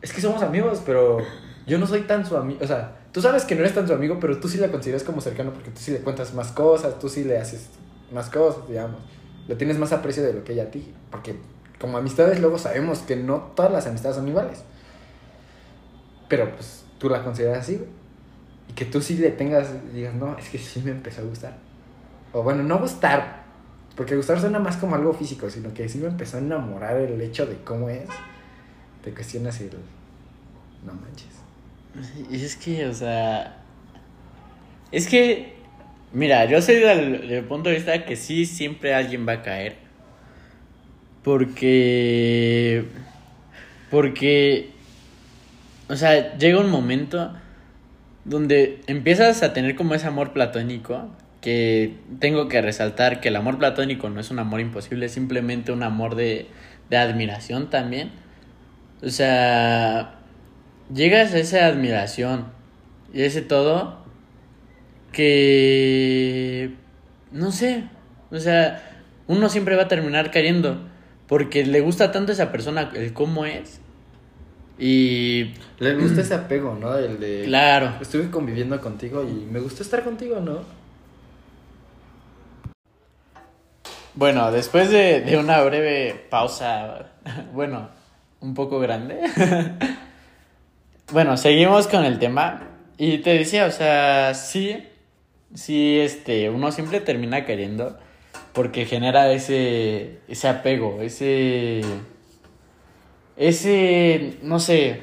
es que somos amigos, pero yo no soy tan su amigo, o sea, tú sabes que no eres tan su amigo, pero tú sí la consideras como cercano porque tú sí le cuentas más cosas, tú sí le haces más cosas, digamos. Le tienes más aprecio de lo que ella a ti, porque como amistades luego sabemos que no todas las amistades son iguales. Pero pues tú la consideras así, güey. Y que tú sí le tengas, digas, no, es que sí me empezó a gustar. O bueno, no gustar, porque gustar suena más como algo físico, sino que sí me empezó a enamorar el hecho de cómo es. Te cuestionas el. No manches. Y es que, o sea. Es que. Mira, yo soy del, del punto de vista que sí, siempre alguien va a caer. Porque. Porque. O sea, llega un momento donde empiezas a tener como ese amor platónico. Que tengo que resaltar que el amor platónico no es un amor imposible, es simplemente un amor de, de admiración también. O sea, llegas a esa admiración y ese todo que no sé, o sea, uno siempre va a terminar cayendo porque le gusta tanto a esa persona el cómo es y Le gusta ese apego, ¿no? El de. claro, Estuve conviviendo contigo y me gustó estar contigo, ¿no? Bueno, después de, de una breve pausa, bueno, un poco grande. bueno, seguimos con el tema y te decía, o sea, sí, sí, este, uno siempre termina queriendo porque genera ese, ese apego, ese, ese, no sé,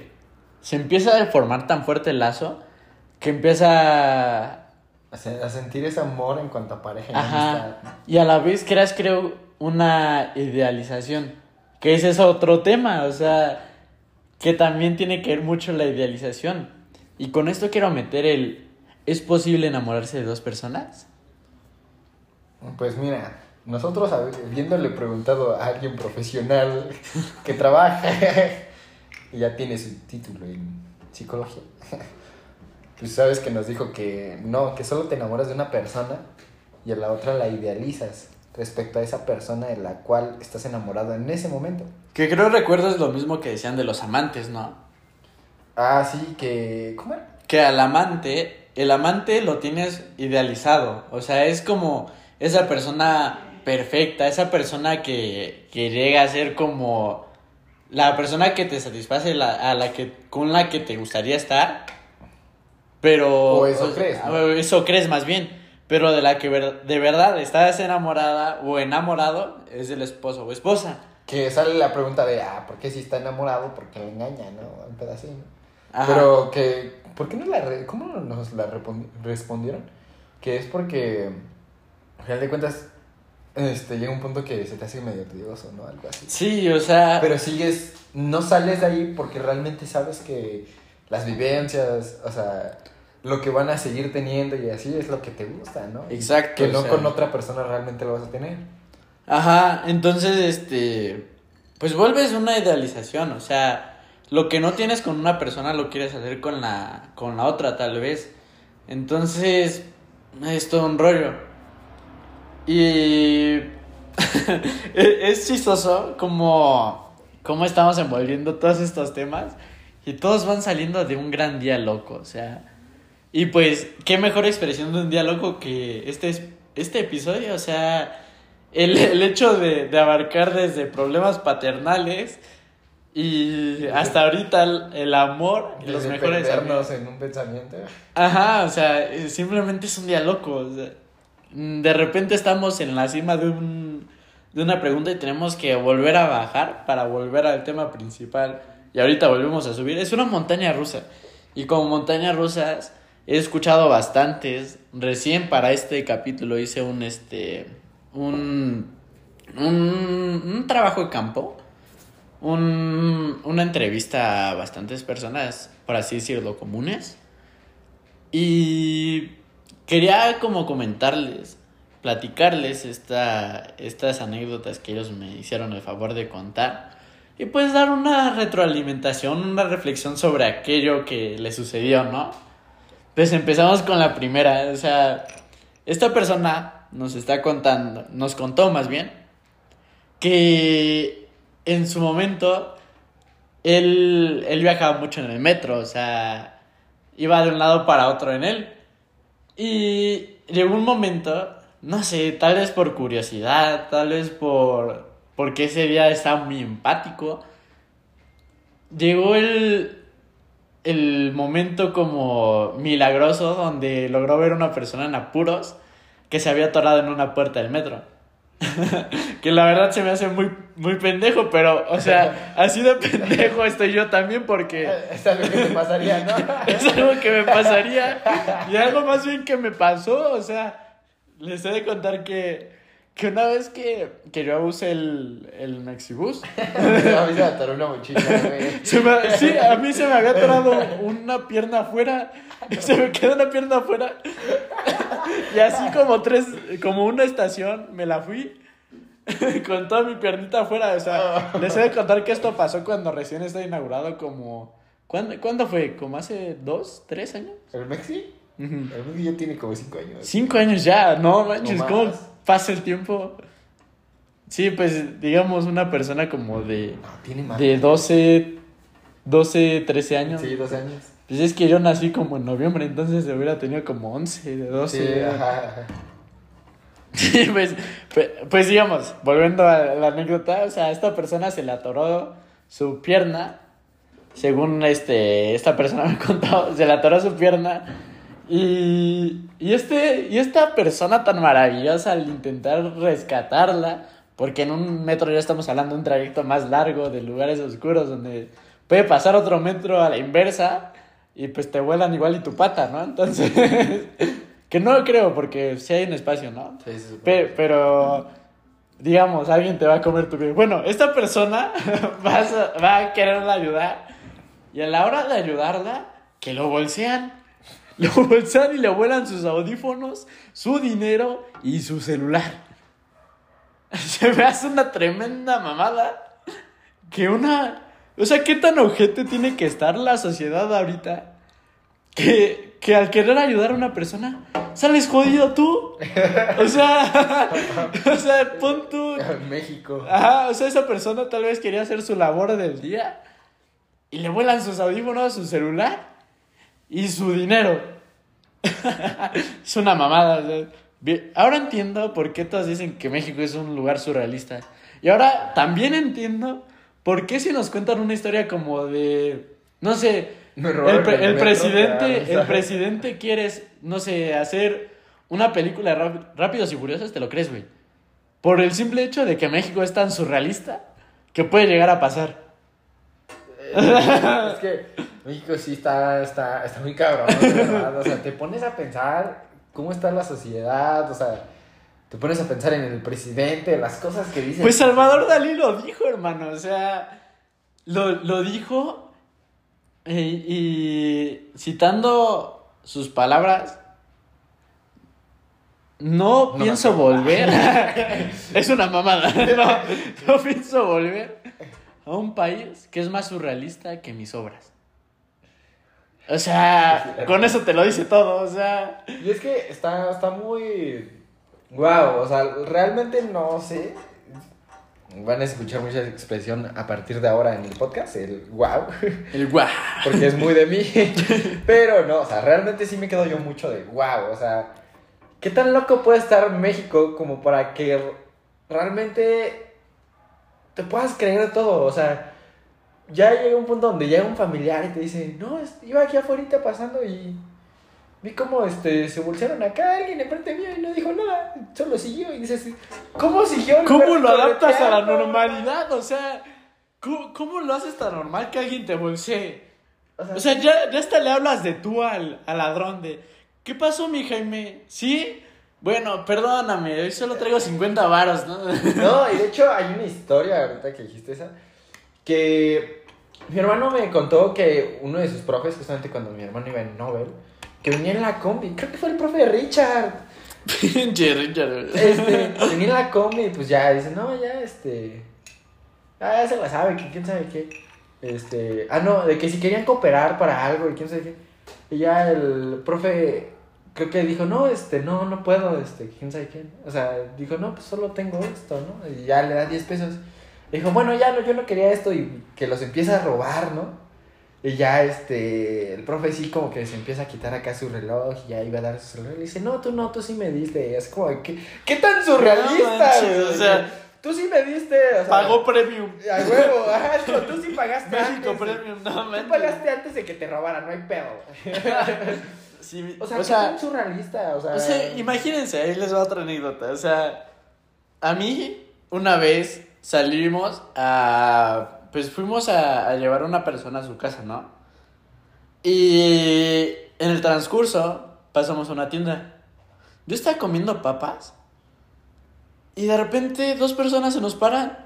se empieza a formar tan fuerte el lazo que empieza A, se- a sentir ese amor en cuanto a pareja y Ajá. amistad. Y a la vez creas, creo, una idealización. Que ese es otro tema, o sea, que también tiene que ver mucho la idealización. Y con esto quiero meter el... ¿Es posible enamorarse de dos personas? Pues mira, nosotros habiéndole preguntado a alguien profesional que trabaja y ya tiene su título en psicología, pues sabes que nos dijo que no, que solo te enamoras de una persona y a la otra la idealizas respecto a esa persona de la cual estás enamorado en ese momento. Que creo recuerdas lo mismo que decían de los amantes, ¿no? Ah, sí, que... ¿Cómo era? Que al amante, el amante lo tienes idealizado. O sea, es como esa persona perfecta, esa persona que, que llega a ser como la persona que te satisface, la, a la que, con la que te gustaría estar. Pero. O eso crees, ¿no? o Eso crees más bien. Pero de la que ver- de verdad estás enamorada o enamorado es del esposo o esposa. Que sale la pregunta de, ah, ¿por qué si está enamorado? Porque le engaña, ¿no? Un pedacito. Ajá. Pero que, ¿por qué no la, re- cómo nos la respondieron? Que es porque, al final de cuentas, este, llega un punto que se te hace medio tedioso, ¿no? Algo así. Sí, o sea. Pero sigues, no sales de ahí porque realmente sabes que las vivencias, o sea, lo que van a seguir teniendo y así es lo que te gusta, ¿no? Exacto. Que no sea. con otra persona realmente lo vas a tener. Ajá, entonces, este, pues vuelves una idealización, o sea, lo que no tienes con una persona lo quieres hacer con la, con la otra, tal vez. Entonces, es todo un rollo. Y es es chistoso como, como estamos envolviendo todos estos temas y todos van saliendo de un gran día loco, o sea, y pues, qué mejor expresión de un día loco que este, es- este episodio, o sea, el, el hecho de, de abarcar desde problemas paternales y hasta ahorita el, el amor y los mejores amigos. en un pensamiento. Ajá, o sea, simplemente es un día loco. o sea, de repente estamos en la cima de un de una pregunta y tenemos que volver a bajar para volver al tema principal. Y ahorita volvemos a subir. Es una montaña rusa. Y como montañas rusas he escuchado bastantes. Recién para este capítulo hice un este un un, un trabajo de campo. Un, una entrevista a bastantes personas, por así decirlo, comunes. Y quería como comentarles, platicarles esta, estas anécdotas que ellos me hicieron el favor de contar. Y pues dar una retroalimentación, una reflexión sobre aquello que le sucedió, ¿no? Pues empezamos con la primera, o sea, esta persona nos está contando, nos contó más bien, que en su momento, él, él viajaba mucho en el metro, o sea, iba de un lado para otro en él. Y llegó un momento, no sé, tal vez por curiosidad, tal vez por porque ese día estaba muy empático. Llegó el, el momento como milagroso donde logró ver una persona en apuros que se había atorado en una puerta del metro. que la verdad se me hace muy, muy pendejo, pero, o sea, así de pendejo estoy yo también porque... Es algo que me pasaría, ¿no? es algo que me pasaría y algo más bien que me pasó, o sea, les he de contar que, que una vez que, que yo usé el, el Mexibus... a mí se me atoró una mochila, me- sí, a mí se me había atorado una pierna afuera. Se me quedó una pierna afuera. Y así como tres, como una estación, me la fui. Con toda mi piernita afuera. O sea, les he de contar que esto pasó cuando recién está inaugurado como... ¿Cuándo, ¿cuándo fue? ¿Como hace dos, tres años? ¿El Mexi? El Mexi ya tiene como cinco años. Cinco años ya, no manches, No ¿cómo. Pasa el tiempo? Sí, pues digamos una persona como de, No, tiene más. de 12, 12, 13 años. Sí, 12 años. Pues es que yo nací como en noviembre, entonces hubiera tenido como 11, de 12. Sí, ajá, ajá. Sí, pues, pues, pues digamos, volviendo a la anécdota, o sea, esta persona se le atoró su pierna, según este, esta persona me contó, se le atoró su pierna y, y, este, y esta persona tan maravillosa al intentar rescatarla, porque en un metro ya estamos hablando de un trayecto más largo, de lugares oscuros, donde puede pasar otro metro a la inversa y pues te vuelan igual y tu pata, ¿no? Entonces, que no creo, porque si hay un espacio, ¿no? Sí, sí, sí. Pe- pero, digamos, alguien te va a comer tu vida. Bueno, esta persona vas a- va a quererla ayudar. Y a la hora de ayudarla, que lo bolsean. Lo bolsean y le vuelan sus audífonos, su dinero y su celular. Se me hace una tremenda mamada. Que una. O sea, ¿qué tan ojete tiene que estar la sociedad ahorita? Que, que al querer ayudar a una persona, sales jodido tú. O sea, o sea, pon tú. México. Ajá, o sea, esa persona tal vez quería hacer su labor del día y le vuelan sus audífonos, su celular y su dinero. es una mamada. Bien, Ahora entiendo por qué todos dicen que México es un lugar surrealista. Y ahora también entiendo por qué si nos cuentan una historia como de, no sé, el, pre- presidente, el presidente quieres, no sé, hacer una película de Ráp- Rápidos y Furiosos, te lo crees, güey. Por el simple hecho de que México es tan surrealista que puede llegar a pasar. Es que México sí está, está, está muy cabrón, verdad. O sea, te pones a pensar cómo está la sociedad, o sea, te pones a pensar en el presidente, las cosas que dice. Pues Salvador Dalí lo dijo, hermano. O sea, lo, lo dijo eh, y citando sus palabras, no, No pienso volver. es una mamada. No, no pienso volver a un país que es más surrealista que mis obras. O sea, con eso te lo dice todo. O sea, Y es que está, está muy... Wow, o sea, realmente no sé. Van a escuchar mucha expresión a partir de ahora en el podcast, el wow, el guau. porque es muy de mí. Pero no, o sea, realmente sí me quedo yo mucho de wow, o sea, ¿qué tan loco puede estar México como para que realmente te puedas creer de todo? O sea, ya llega un punto donde llega un familiar y te dice, no, iba aquí afuera pasando y vi cómo este, se bolsearon acá alguien enfrente mío y no dijo nada, solo siguió y dices, ¿cómo siguió? el ¿Cómo lo adaptas a la correteando?" normalidad? O sea, ¿cómo, cómo lo haces tan normal que alguien te bolsee? O sea, O sea, ya, ya hasta le hablas de tú al, al ladrón de, ¿qué pasó, mi Jaime? ¿Sí? Bueno, perdóname, hoy solo traigo 50 varos, ¿no? No, y de hecho hay una historia ahorita que dijiste esa, que mi hermano me contó que uno de sus profes, justamente cuando mi hermano iba en Nobel, que venía en la combi, creo que fue el profe de Richard, Pinche Richard. este, venía en la combi y pues ya, dice, no, ya, este, ah, ya se la sabe, que quién sabe qué, este, ah, no, de que si querían cooperar para algo y quién sabe qué, y ya el profe, creo que dijo, no, este, no, no puedo, este, quién sabe quién, o sea, dijo, no, pues solo tengo esto, ¿no? Y ya le da 10 pesos. Dijo, bueno, ya no, yo no quería esto y que los empieza a robar, ¿no? Y ya este, el profe sí como que se empieza a quitar acá su reloj y ya iba a dar su reloj. Y le dice, no, tú no, tú sí me diste. Y es como, ¿qué, qué tan surrealista, No manches, o sea, tú sí me diste. O sea, Pagó premium. A huevo, ajá, como, tú sí pagaste México antes. premium, no Tú pagaste antes de que te robaran, no hay pedo. Sí, O sea, ¿qué tan surrealista? O sea, O sea, imagínense, ahí les va otra anécdota. O sea, a mí una vez salimos a... Pues fuimos a, a llevar a una persona a su casa, ¿no? Y en el transcurso pasamos a una tienda. Yo estaba comiendo papas y de repente dos personas se nos paran.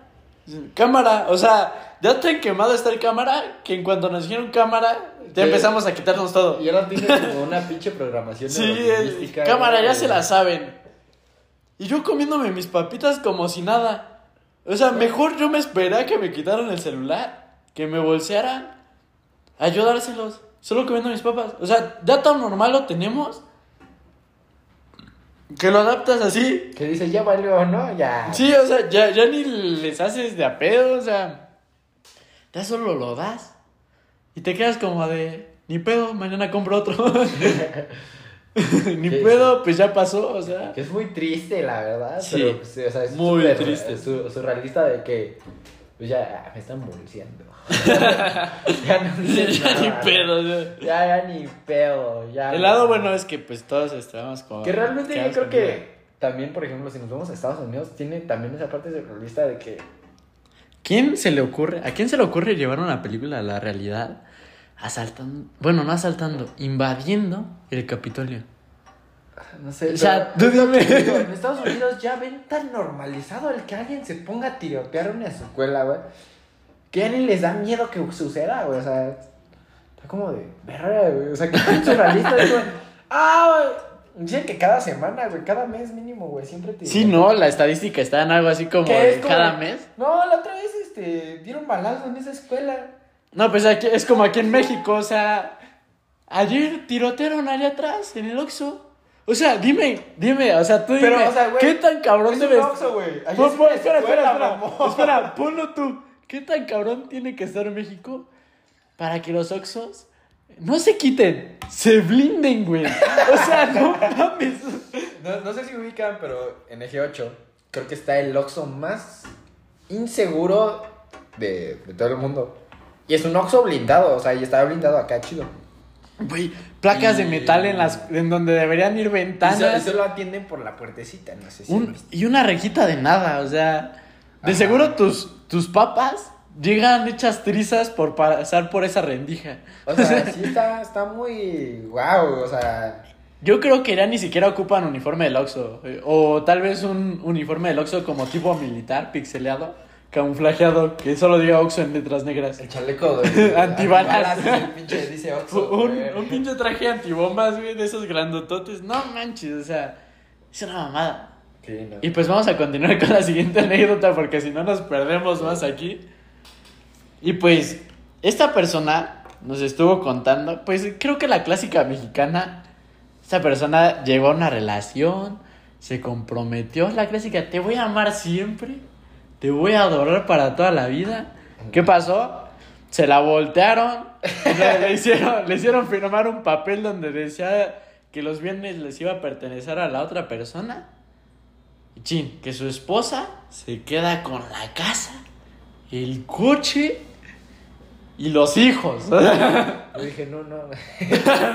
Dicen, Cámara, o sea, ya tan quemado está el cámara que en cuanto nos dijeron cámara, ya ¿Qué? empezamos a quitarnos todo. Y ahora tiene como una pinche programación Sí, neurolingüística, cámara, ya güey. se la saben. Y yo comiéndome mis papitas como si nada. O sea, mejor yo me esperé a que me quitaran el celular, que me bolsearan, a yo dárselos, solo comiendo mis papas. O sea, ya tan normal lo tenemos, que lo adaptas así. Que dice, ya valió, ¿no? Ya. Sí, o sea, ya, ya ni les haces de a pedo, o sea, ya solo lo das. Y te quedas como de, ni pedo, mañana compro otro. ni Sí, pedo, pues ya pasó, o sea. Que es muy triste, la verdad. Sí, pero, pues, o sea, es muy triste. su- surrealista de que, pues ya, me están bolseando. ya no dices ya ni pedo, sea. Ya, ya ni pedo. Ya El lado bueno es que pues todos estábamos como... Que realmente yo creo con que también, por ejemplo, si nos vamos a Estados Unidos, tiene también esa parte surrealista de que ¿Quién se le ocurre, a quién se le ocurre llevar una película a la realidad asaltando, bueno, no asaltando, invadiendo el Capitolio? No sé. O sea, pero- digo, en Estados Unidos ya ven tan normalizado el que alguien se ponga a tirotear una escuela, güey. Que ni les da miedo que suceda, güey. O sea, está como de verga, güey. O sea, que tan surrealista. ah. Dicen que cada semana, güey, cada mes mínimo, güey, siempre te. Sí, no, la estadística está en algo así como ¿Qué de como- cada mes. No, la otra vez, este, dieron balazo en esa escuela. No, pues aquí, es como aquí en México, o sea, ayer tirotearon allá atrás, en el Oxxo. O sea, dime, dime, o sea, tú dime, Pero, o sea, güey, ¿qué tan cabrón debes... Oxxo, güey. Allá Pon- pon- espera, espera, escuela, espera, mamón. espera, ponlo tú. ¿Qué tan cabrón tiene que estar México para que los Oxxos no se quiten, se blinden, güey? O sea, no mames. No, no sé si ubican, pero en Eje 8 creo que está el Oxxo más inseguro de, de todo el mundo. Y es un Oxxo blindado, o sea, y está blindado acá, chido. Güey, placas de metal en las en donde deberían ir ventanas. y solo atienden por la puertecita, no sé si Un- y una rejita de nada, o sea, de Ajá. seguro tus, tus papas llegan hechas trizas por pasar por esa rendija. O sea, sí está, está muy guau, o sea... Yo creo que ya ni siquiera ocupan uniforme del Oxxo. eh, O tal vez un uniforme del Oxxo como tipo militar, pixeleado, camuflajeado, que solo diga Oxxo en letras negras. El chaleco de... Antibalas. el pinche dice Oxxo, Un, un pinche traje antibombas, güey, de esos grandototes. No manches, o sea, es una mamada. Sí, no. Y pues vamos a continuar con la siguiente anécdota porque si no nos perdemos más aquí. Y pues esta persona nos estuvo contando, pues creo que la clásica mexicana, esta persona llegó a una relación, se comprometió, la clásica, te voy a amar siempre, te voy a adorar para toda la vida. ¿Qué pasó? Se la voltearon, le, hicieron, le hicieron firmar un papel donde decía que los bienes les iba a pertenecer a la otra persona. Y chin, que su esposa se queda con la casa, el coche y los hijos. Yo dije, no, no.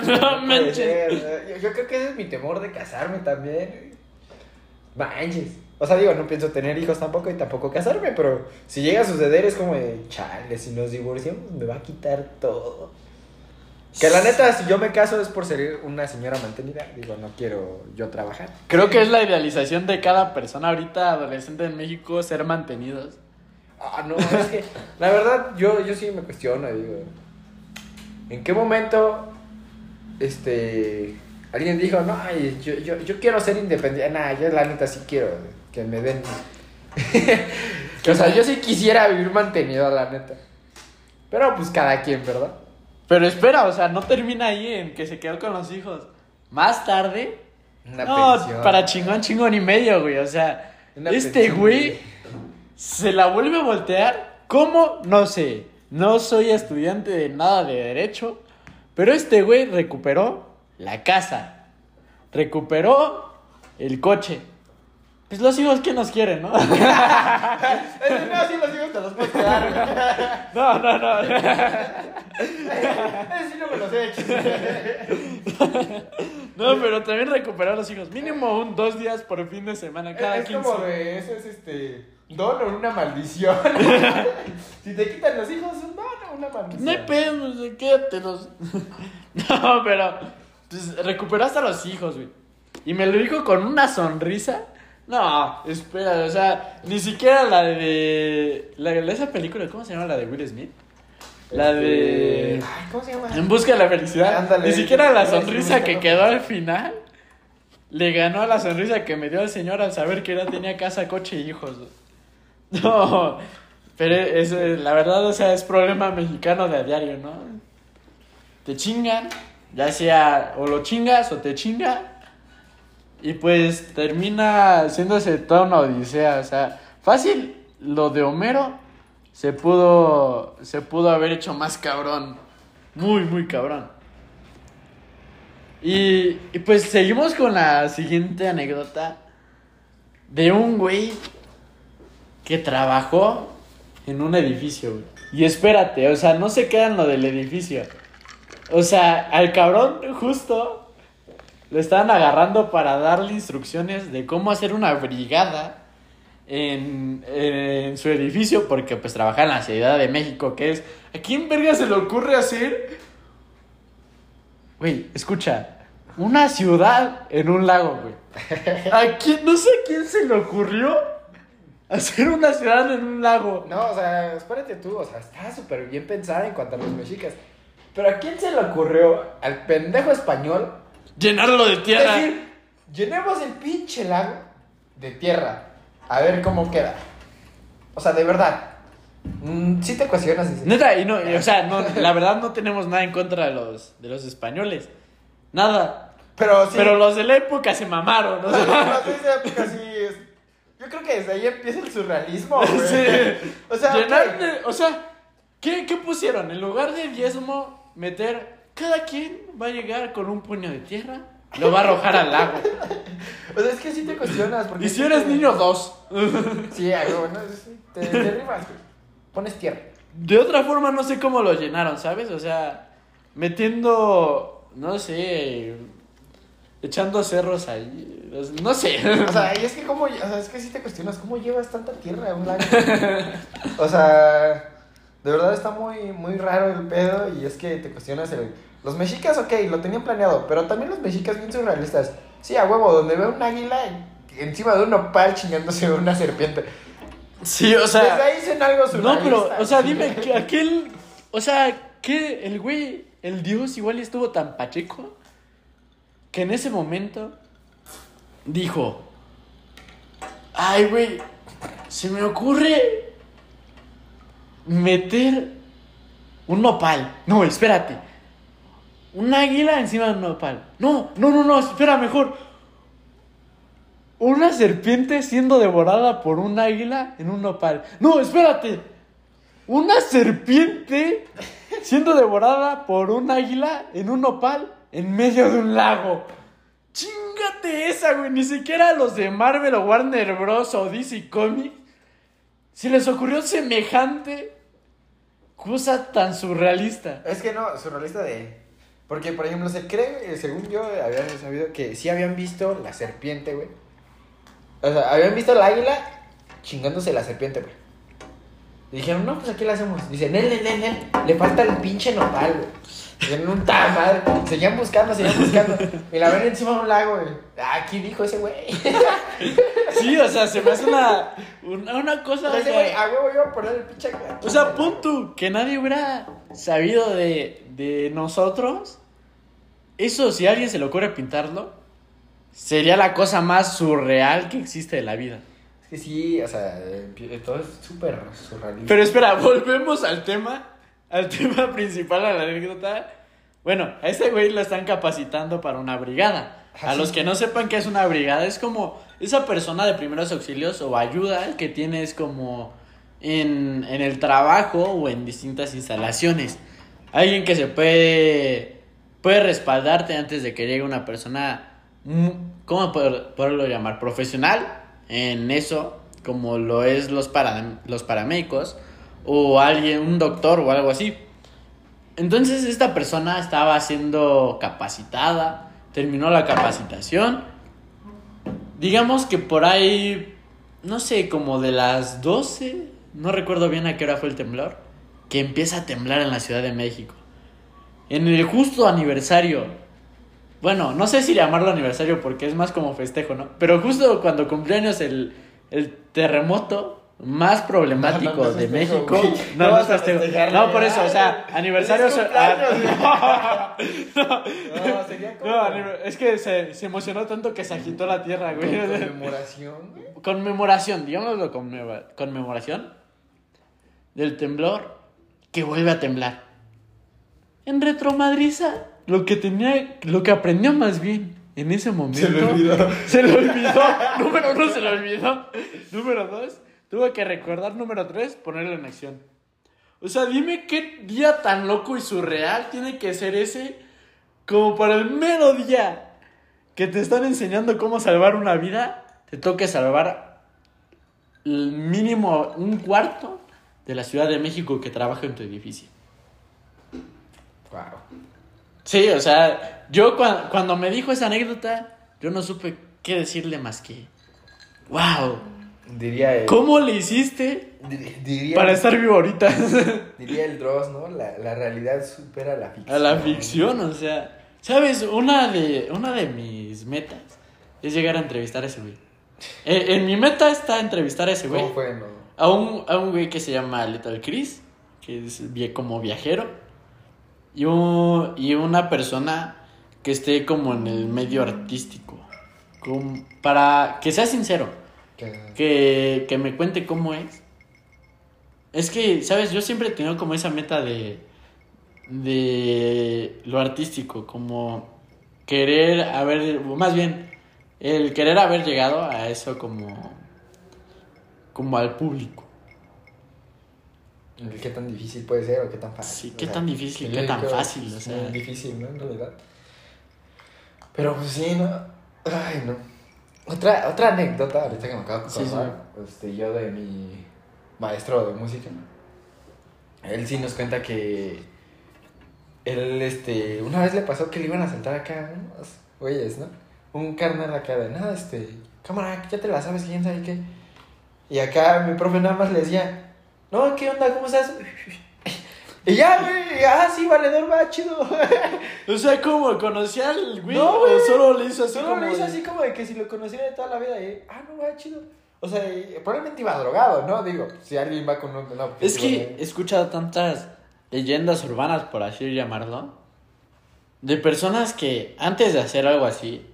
no manches. yo creo que ese es mi temor de casarme también. Manches. O sea, digo, no pienso tener hijos tampoco y tampoco casarme, pero si llega a suceder es como de, chale, si nos divorciamos me va a quitar todo. Que la neta, si yo me caso es por ser una señora mantenida. Digo, no quiero yo trabajar. Creo que es la idealización de cada persona ahorita adolescente en México ser mantenidos. Ah, no, es que la verdad yo, yo sí me cuestiono, digo. ¿En qué momento este alguien dijo, no, ay, yo, yo, yo quiero ser independiente? Nah, yo la neta sí quiero que me den. o sea, yo sí quisiera vivir mantenido, la neta. Pero pues cada quien, ¿verdad? Pero espera, o sea, no termina ahí en que se quedó con los hijos. Más tarde, Una no, pensión. para chingón, chingón y medio, güey. O sea, Una este pensión, güey Se la vuelve a voltear. ¿Cómo? No sé. No soy estudiante de nada de derecho. Pero este güey recuperó la casa. Recuperó el coche. Pues los hijos, ¿quién nos quieren, no? no, sí, los hijos te los puedes quedar. No, no, no. Ese sí no me lo sé. No, pero también recuperar los hijos. Mínimo un dos días por fin de semana cada es 15. como de, eso es este, don o una maldición. si te quitan los hijos, un don o una maldición. No hay pedo, quédatelos. No, pero pues, recuperaste a los hijos, güey. Y me lo dijo con una sonrisa. No, espera, o sea, ni siquiera la de. La de esa película, ¿cómo se llama? La de Will Smith. La de. Este, Ay, ¿cómo se llama? En busca de la felicidad. Ándale. Ni siquiera la sonrisa que quedó al final le ganó a la sonrisa que me dio el señor al saber que ya tenía casa, coche y hijos. No, pero es, la verdad, o sea, es problema mexicano de a diario, ¿no? Te chingan, ya sea o lo chingas o te chinga. Y pues termina haciéndose toda una odisea. O sea, fácil, lo de Homero se pudo, se pudo haber hecho más cabrón. Muy, muy cabrón. Y, y pues seguimos con la siguiente anécdota de un güey que trabajó en un edificio, güey. Y espérate, o sea, no se queda en lo del edificio. O sea, al cabrón justo lo estaban agarrando para darle instrucciones de cómo hacer una brigada en, en su edificio, porque pues trabaja en la Ciudad de México, que es... ¿A quién verga se le ocurre hacer? Güey, escucha, una ciudad en un lago, güey. ¿A quién, no sé a quién se le ocurrió hacer una ciudad en un lago? No, o sea, espérate tú, o sea, está súper bien pensada en cuanto a los mexicas. Pero ¿a quién se le ocurrió al pendejo español Llenarlo de tierra. decir, llenemos el pinche lago de tierra, a ver cómo queda? O sea, de verdad, mm, sí te cuestionas. dices, Neta, y no, y, o sea, no, la verdad no tenemos nada en contra de los, de los españoles. Nada. Pero sí, Pero los de la época se mamaron, no, de esa época sí Yo creo que desde ahí empieza el surrealismo, güey. Sí. O sea, Llenar ok. de- o sea, ¿qué, ¿qué pusieron? En lugar de diezmo, meter, cada quien va a llegar con un puño de tierra, lo va a arrojar al lago. O sea, es que sí te cuestionas. Porque Y si eres te- niño, dos. Sí, algo, bueno, sí, te, te derribas, güey. Pones tierra. De otra forma, no sé cómo lo llenaron, ¿sabes? O sea, metiendo, no sé, echando cerros ahí. No sé. O sea, y es que como, o sea, es que sí te cuestionas, ¿cómo llevas tanta tierra a un lago? o sea, de verdad está muy, muy raro el pedo y es que te cuestionas el... Los mexicas, ok, lo tenían planeado, pero también los mexicas bien surrealistas. Sí, a huevo, donde veo un águila encima de un nopal chingándose una serpiente. Sí, o Desde sea. ahí dicen algo No, surrealista. pero, o sea, dime, que aquel. O sea, que el güey, el dios, igual estuvo tan pacheco que en ese momento dijo: Ay, güey, se me ocurre meter un nopal. No, espérate. Un águila encima de un nopal. No, no, no, no, espera, mejor. Una serpiente siendo devorada por un águila en un nopal. No, espérate. Una serpiente siendo devorada por un águila en un nopal en medio de un lago. Chingate esa, güey. Ni siquiera los de Marvel o Warner Bros. o DC Comics se les ocurrió semejante cosa tan surrealista. Es que no, surrealista de... Porque, por ejemplo, se cree, eh, según yo, habían sabido que sí habían visto la serpiente, güey. O sea, habían visto la águila chingándose la serpiente, güey. Y dijeron, no, pues aquí la hacemos. Dicen, él, él, él, le falta el pinche nopal, güey. Dijeron, un tal madre. Seguían buscando, seguían buscando. Y la ven encima de un lago, güey. Ah, aquí dijo ese güey. Sí, o sea, se me hace una, una, una cosa. o ese güey, a huevo iba a poner el pinche. O sea, pon tú, que nadie hubiera sabido de, de nosotros. Eso, si a alguien se le ocurre pintarlo, sería la cosa más surreal que existe de la vida. Es que sí, o sea, todo es súper surrealista. Pero espera, volvemos al tema, al tema principal, a la anécdota. Bueno, a ese güey lo están capacitando para una brigada. A Ah, sí. los que no sepan qué es una brigada, es como, esa persona de primeros auxilios o ayuda que tienes como en, en el trabajo o en distintas instalaciones. Alguien que se puede, puede respaldarte antes de que llegue una persona, ¿cómo poder- poderlo llamar? Profesional en eso, como lo es los, para, los paramédicos o alguien, un doctor o algo así. Entonces esta persona estaba siendo capacitada, terminó la capacitación. Digamos que por ahí, no sé, como de las 12, no recuerdo bien a qué hora fue el temblor, que empieza a temblar en la Ciudad de México. En el justo aniversario, bueno, no sé si llamarlo aniversario porque es más como festejo, ¿no? Pero justo cuando cumplió años el, el terremoto más problemático No, no, no de México. No, vas a. No, por eso, o sea, aniversario. Ah, no, sería como. es que se, se emocionó tanto que se agitó la tierra, güey. Conmemoración, güey. Conmemoración, digámoslo conmemora- conmemoración del temblor que vuelve a temblar. En Retromadriza, lo que tenía, lo que aprendió más bien en ese momento. Se le olvidó. Se le olvidó. número uno se le olvidó. Número dos, tuvo que recordar. Número tres, ponerlo en acción. O sea, dime qué día tan loco y surreal tiene que ser ese como para el mero día que te están enseñando cómo salvar una vida, te toque salvar el mínimo un cuarto de la Ciudad de México que trabaja en tu edificio. Wow. Sí, o sea, yo cua- cuando me dijo esa anécdota, yo no supe qué decirle más que, wow, Diría el. ¿cómo le hiciste Di- Diría, para estar vivo ahorita? diría el Dross, ¿no? La, la realidad supera la ficción. A la ficción, o sea, ¿sabes? Una de, una de mis metas es llegar a entrevistar a ese güey. Eh, en mi meta está entrevistar a ese güey. ¿Cómo fue, no? A un, a un güey que se llama Little Chris, que es como viajero. Y, un- y una persona que esté como en el medio artístico. Como- para que sea sincero, Que- que, que me cuente cómo es. Es que, ¿sabes? Yo siempre he tenido como esa meta de, de lo artístico, como querer haber, más bien, el querer haber llegado a eso como, como al público. ¿Qué tan difícil puede ser o qué tan fácil? Sí, qué O sea, tan difícil, qué tan fácil, o sea. difícil, ¿no? En realidad. Pero pues sí, ¿no? Ay, no. Otra, otra anécdota, ahorita que me acabo de Sí, sí. acordar, este, yo de mi maestro de música. Él sí nos cuenta que él, este, una vez le pasó que le iban a saltar acá unos güeyes, ¿no? Un carnal acá de, nada, este, cámara, ya te la sabes, quién sabe qué. Y acá mi profe nada más le decía, no, ¿qué onda? ¿Cómo estás? Y ya, güey, ah, sí, valedor, va, chido. O sea, ¿cómo? ¿Conocía al güey? No, ¿O güey. solo le hizo así Solo como le hizo de- así como de que si lo conociera de toda la vida, y, ah, no, va, chido. O sea, probablemente iba drogado, ¿no? Digo, si alguien va con un... no, Es que he escuchado tantas leyendas urbanas, por así llamarlo, de personas que antes de hacer algo así,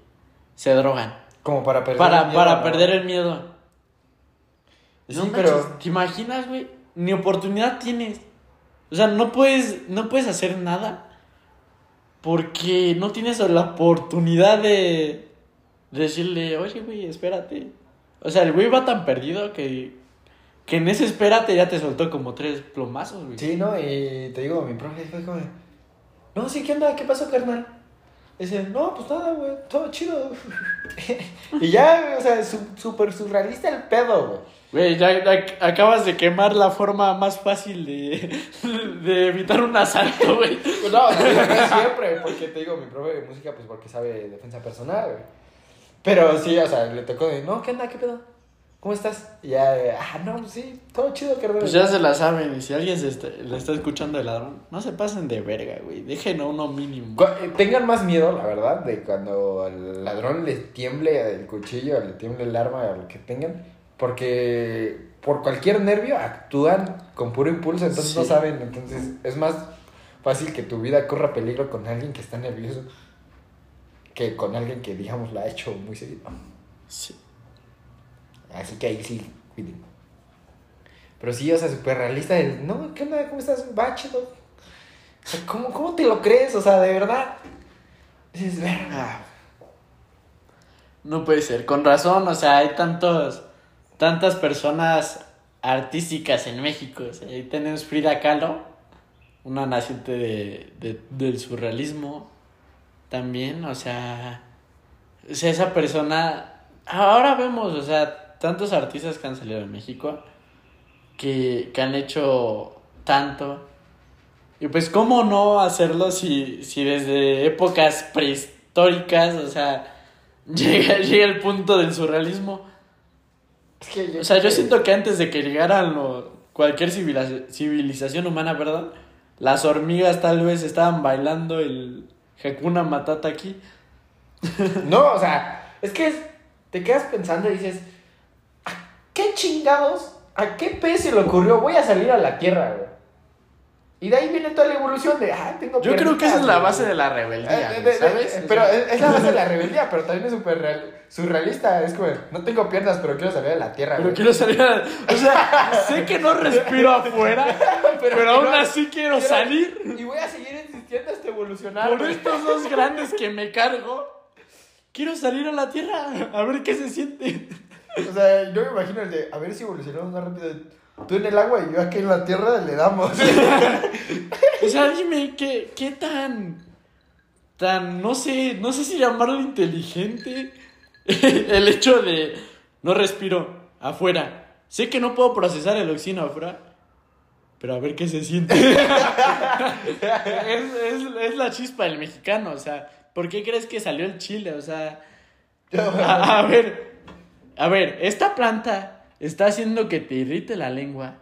se drogan. Como para perder Para, el miedo, para ¿no? perder el miedo. Sí, No pero- ¿Te imaginas, güey? Ni oportunidad tienes. O sea, no puedes, no puedes hacer nada porque no tienes la oportunidad de decirle, oye, güey, espérate. O sea, el güey va tan perdido que, que en ese espérate ya te soltó como tres plomazos, güey. Sí, ¿no? Y te digo, mi profe fue como, no, sí, ¿qué onda? ¿Qué pasó, carnal? Dice, no, pues nada, güey, todo chido. y ya, güey, o sea, su- súper surrealista el pedo, güey. Güey, ya, ya acabas de quemar la forma más fácil de, de evitar un asalto, güey. Pues no, siempre, porque te digo, mi profe de música, pues porque sabe defensa personal, güey. Pero sí, o sea, le tocó de, no, ¿qué onda? ¿Qué pedo? ¿Cómo estás? Y ya, eh, ah, no, sí, todo chido, carnal. Pues ya se la saben, y si alguien se está, le está escuchando el ladrón, no se pasen de verga, güey. Dejen a uno mínimo. Eh, Tengan más miedo, la verdad, de cuando al ladrón le tiemble el cuchillo, le tiemble el arma, o lo que tengan, porque por cualquier nervio actúan con puro impulso, entonces Sí. no saben, entonces es más fácil que tu vida corra peligro con alguien que está nervioso que con alguien que, digamos, lo ha hecho muy seguido. Sí. Así que ahí sí, cuiden. Pero sí, o sea, súper realista. No, ¿qué onda? ¿Cómo estás? Chido. O sea, ¿cómo, ¿cómo te lo crees? O sea, de verdad. Dices, verga. No puede ser, con razón, o sea, hay tantos, tantas personas artísticas en México. O sea, ahí tenemos Frida Kahlo, una naciente de, de- del surrealismo también, o sea, o sea, esa persona, ahora vemos, o sea, tantos artistas que han salido de México, que, que han hecho tanto. Y pues, ¿cómo no hacerlo si, si desde épocas prehistóricas, o sea, llega, llega el punto del surrealismo? Es que O sea, yo siento que antes de que llegaran lo- cualquier civiliza- civilización humana, perdón, las hormigas tal vez estaban bailando el Hakuna Matata aquí. No, o sea, es que es- te quedas pensando y dices, ¿a qué chingados? ¿A qué pez se le ocurrió? Voy a salir a la Tierra, güey. Y de ahí viene toda la evolución de, ah, tengo Yo creo que esa es la base de la rebeldía, Eh, de- de- ¿sabes? pero es, la base de la rebeldía, pero también es súper real- surrealista. Es como, no tengo piernas, pero quiero salir a la Tierra, Pero güey. quiero salir a... O sea, sé que no respiro afuera, pero, aún quiero- así quiero quiero- salir. Y voy a seguir insistiendo hasta evolucionar. Por güey. estos dos grandes que me cargo, quiero salir a la Tierra a ver qué se siente. O sea, yo me imagino el de, a ver si evolucionamos más rápido. Tú en el agua y yo aquí en la Tierra le damos. O sea, dime, ¿qué, qué tan... tan, no sé, no sé si llamarlo inteligente el hecho de no respiro afuera. Sé que no puedo procesar el oxígeno afuera, pero a ver qué se siente. es, es, es la chispa del mexicano, o sea, ¿por qué crees que salió el chile? O sea, a, a ver, a ver, esta planta está haciendo que te irrite la lengua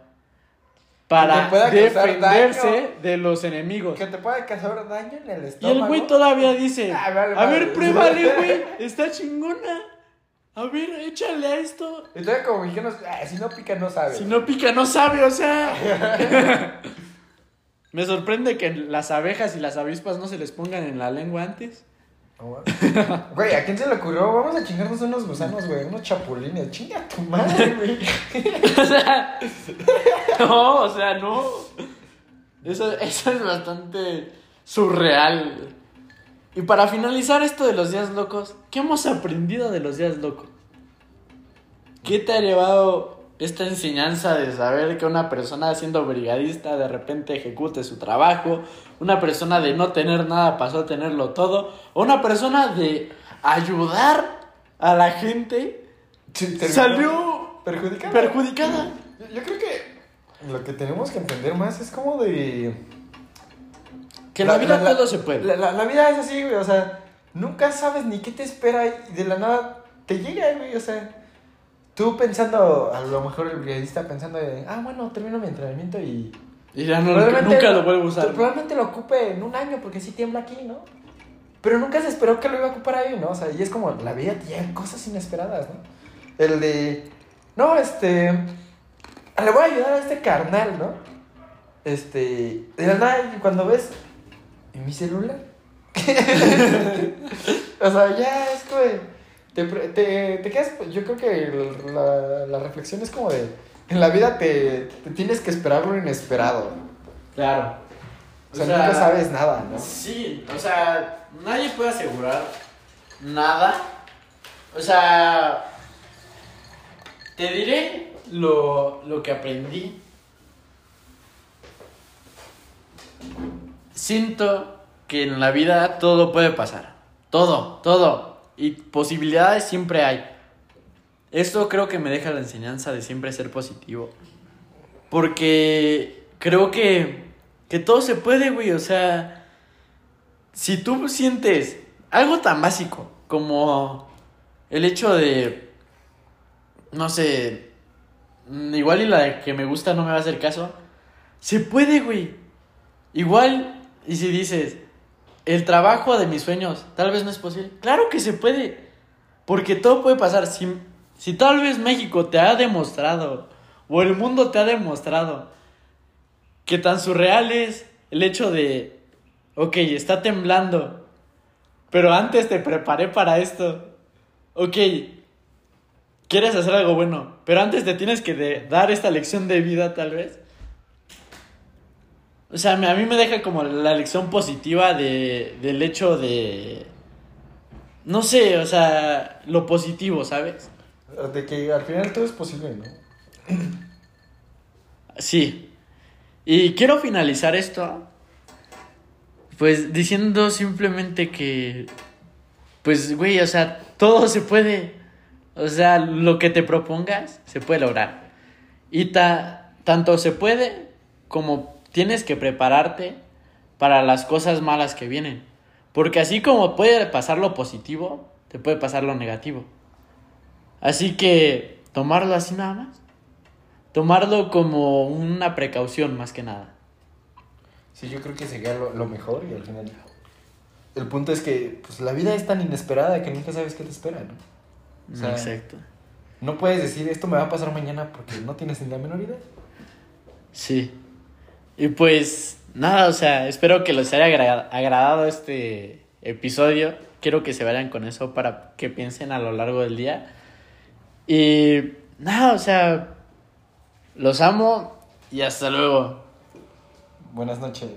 para defenderse daño. de los enemigos. que te puede causar daño en el Y estómago. el güey todavía dice, Ah, vale, a vale. ver, pruébale, güey, está chingona. A ver, échale a esto. Y todavía como mexicanos, ah, si no pica no sabe. Si no pica, no sabe, o sea. Me sorprende que las abejas y las avispas no se les pongan en la lengua antes. Güey, ¿a quién se le ocurrió? Vamos a chingarnos unos gusanos, güey, unos chapulines. Chinga tu madre, güey. O sea, no, o sea, no. Eso, eso es bastante surreal. Y para finalizar esto de los días locos, ¿qué hemos aprendido de los días locos? ¿Qué te ha llevado esta enseñanza de saber que una persona siendo brigadista de repente ejecute su trabajo? Una persona de no tener nada pasó a tenerlo todo. O una persona de ayudar a la gente salió perjudicada. Yo, yo creo que lo que tenemos que entender más es como de. Que la, vida todo se puede. La, la- la vida es así, güey, o sea, nunca sabes ni qué te espera y de la nada te llega, güey, o sea. Tú pensando, a lo mejor el brigadista pensando de, ah, bueno, termino mi entrenamiento y... y ya no, nunca lo vuelvo a usar. Probablemente lo ocupe en un año porque sí tiembla aquí, ¿no? Pero nunca se esperó que lo iba a ocupar ahí, ¿no? O sea, y es como, la vida llega cosas inesperadas, ¿no? El de, no, este, le voy a ayudar a este carnal, ¿no? Este, de la nada, cuando ves, ¿en mi celular? o sea, ya es como te, te, te quedas, yo creo que la, la reflexión es como de, en la vida te, te tienes que esperar lo inesperado. Claro. O sea, nunca sabes nada, ¿no? Sí, o sea, nadie puede asegurar nada. O sea, te diré lo, lo que aprendí. Siento que en la vida todo puede pasar. Todo, todo. Y posibilidades siempre hay. Esto creo que me deja la enseñanza de siempre ser positivo. Porque creo que, que todo se puede, güey. O sea, si tú sientes algo tan básico como el hecho de, no sé, igual y la que me gusta no me va a hacer caso, se puede, güey. Igual, y si dices, el trabajo de mis sueños tal vez no es posible, claro que se puede. Porque todo puede pasar. Si, si tal vez México te ha demostrado, o el mundo te ha demostrado, que tan surreal es el hecho de, ok, está temblando, pero antes te preparé para esto. Ok, quieres hacer algo bueno, pero antes te tienes que dar esta lección de vida tal vez. O sea, a mí me deja como la lección positiva de, del hecho de, no sé, o sea, lo positivo, ¿sabes? De que al final todo es posible, ¿no? Sí. Y quiero finalizar esto, pues diciendo simplemente que, pues, güey, o sea, todo se puede, o sea, lo que te propongas se puede lograr. Y ta- tanto se puede como tienes que prepararte para las cosas malas que vienen. Porque así como puede pasar lo positivo, te puede pasar lo negativo. Así que tomarlo así nada más. Tomarlo como una precaución más que nada. Sí, yo creo que sería lo, lo mejor y al final. El punto es que pues, la vida es tan inesperada que nunca sabes qué te espera, ¿no? O sea, Exacto. No puedes decir esto me va a pasar mañana porque no tienes ni la menor idea. Sí. Y pues nada, o sea, espero que les haya agra- agradado este episodio. Quiero que se vayan con eso para que piensen a lo largo del día. Y nada, o sea, los amo y hasta luego. Buenas noches.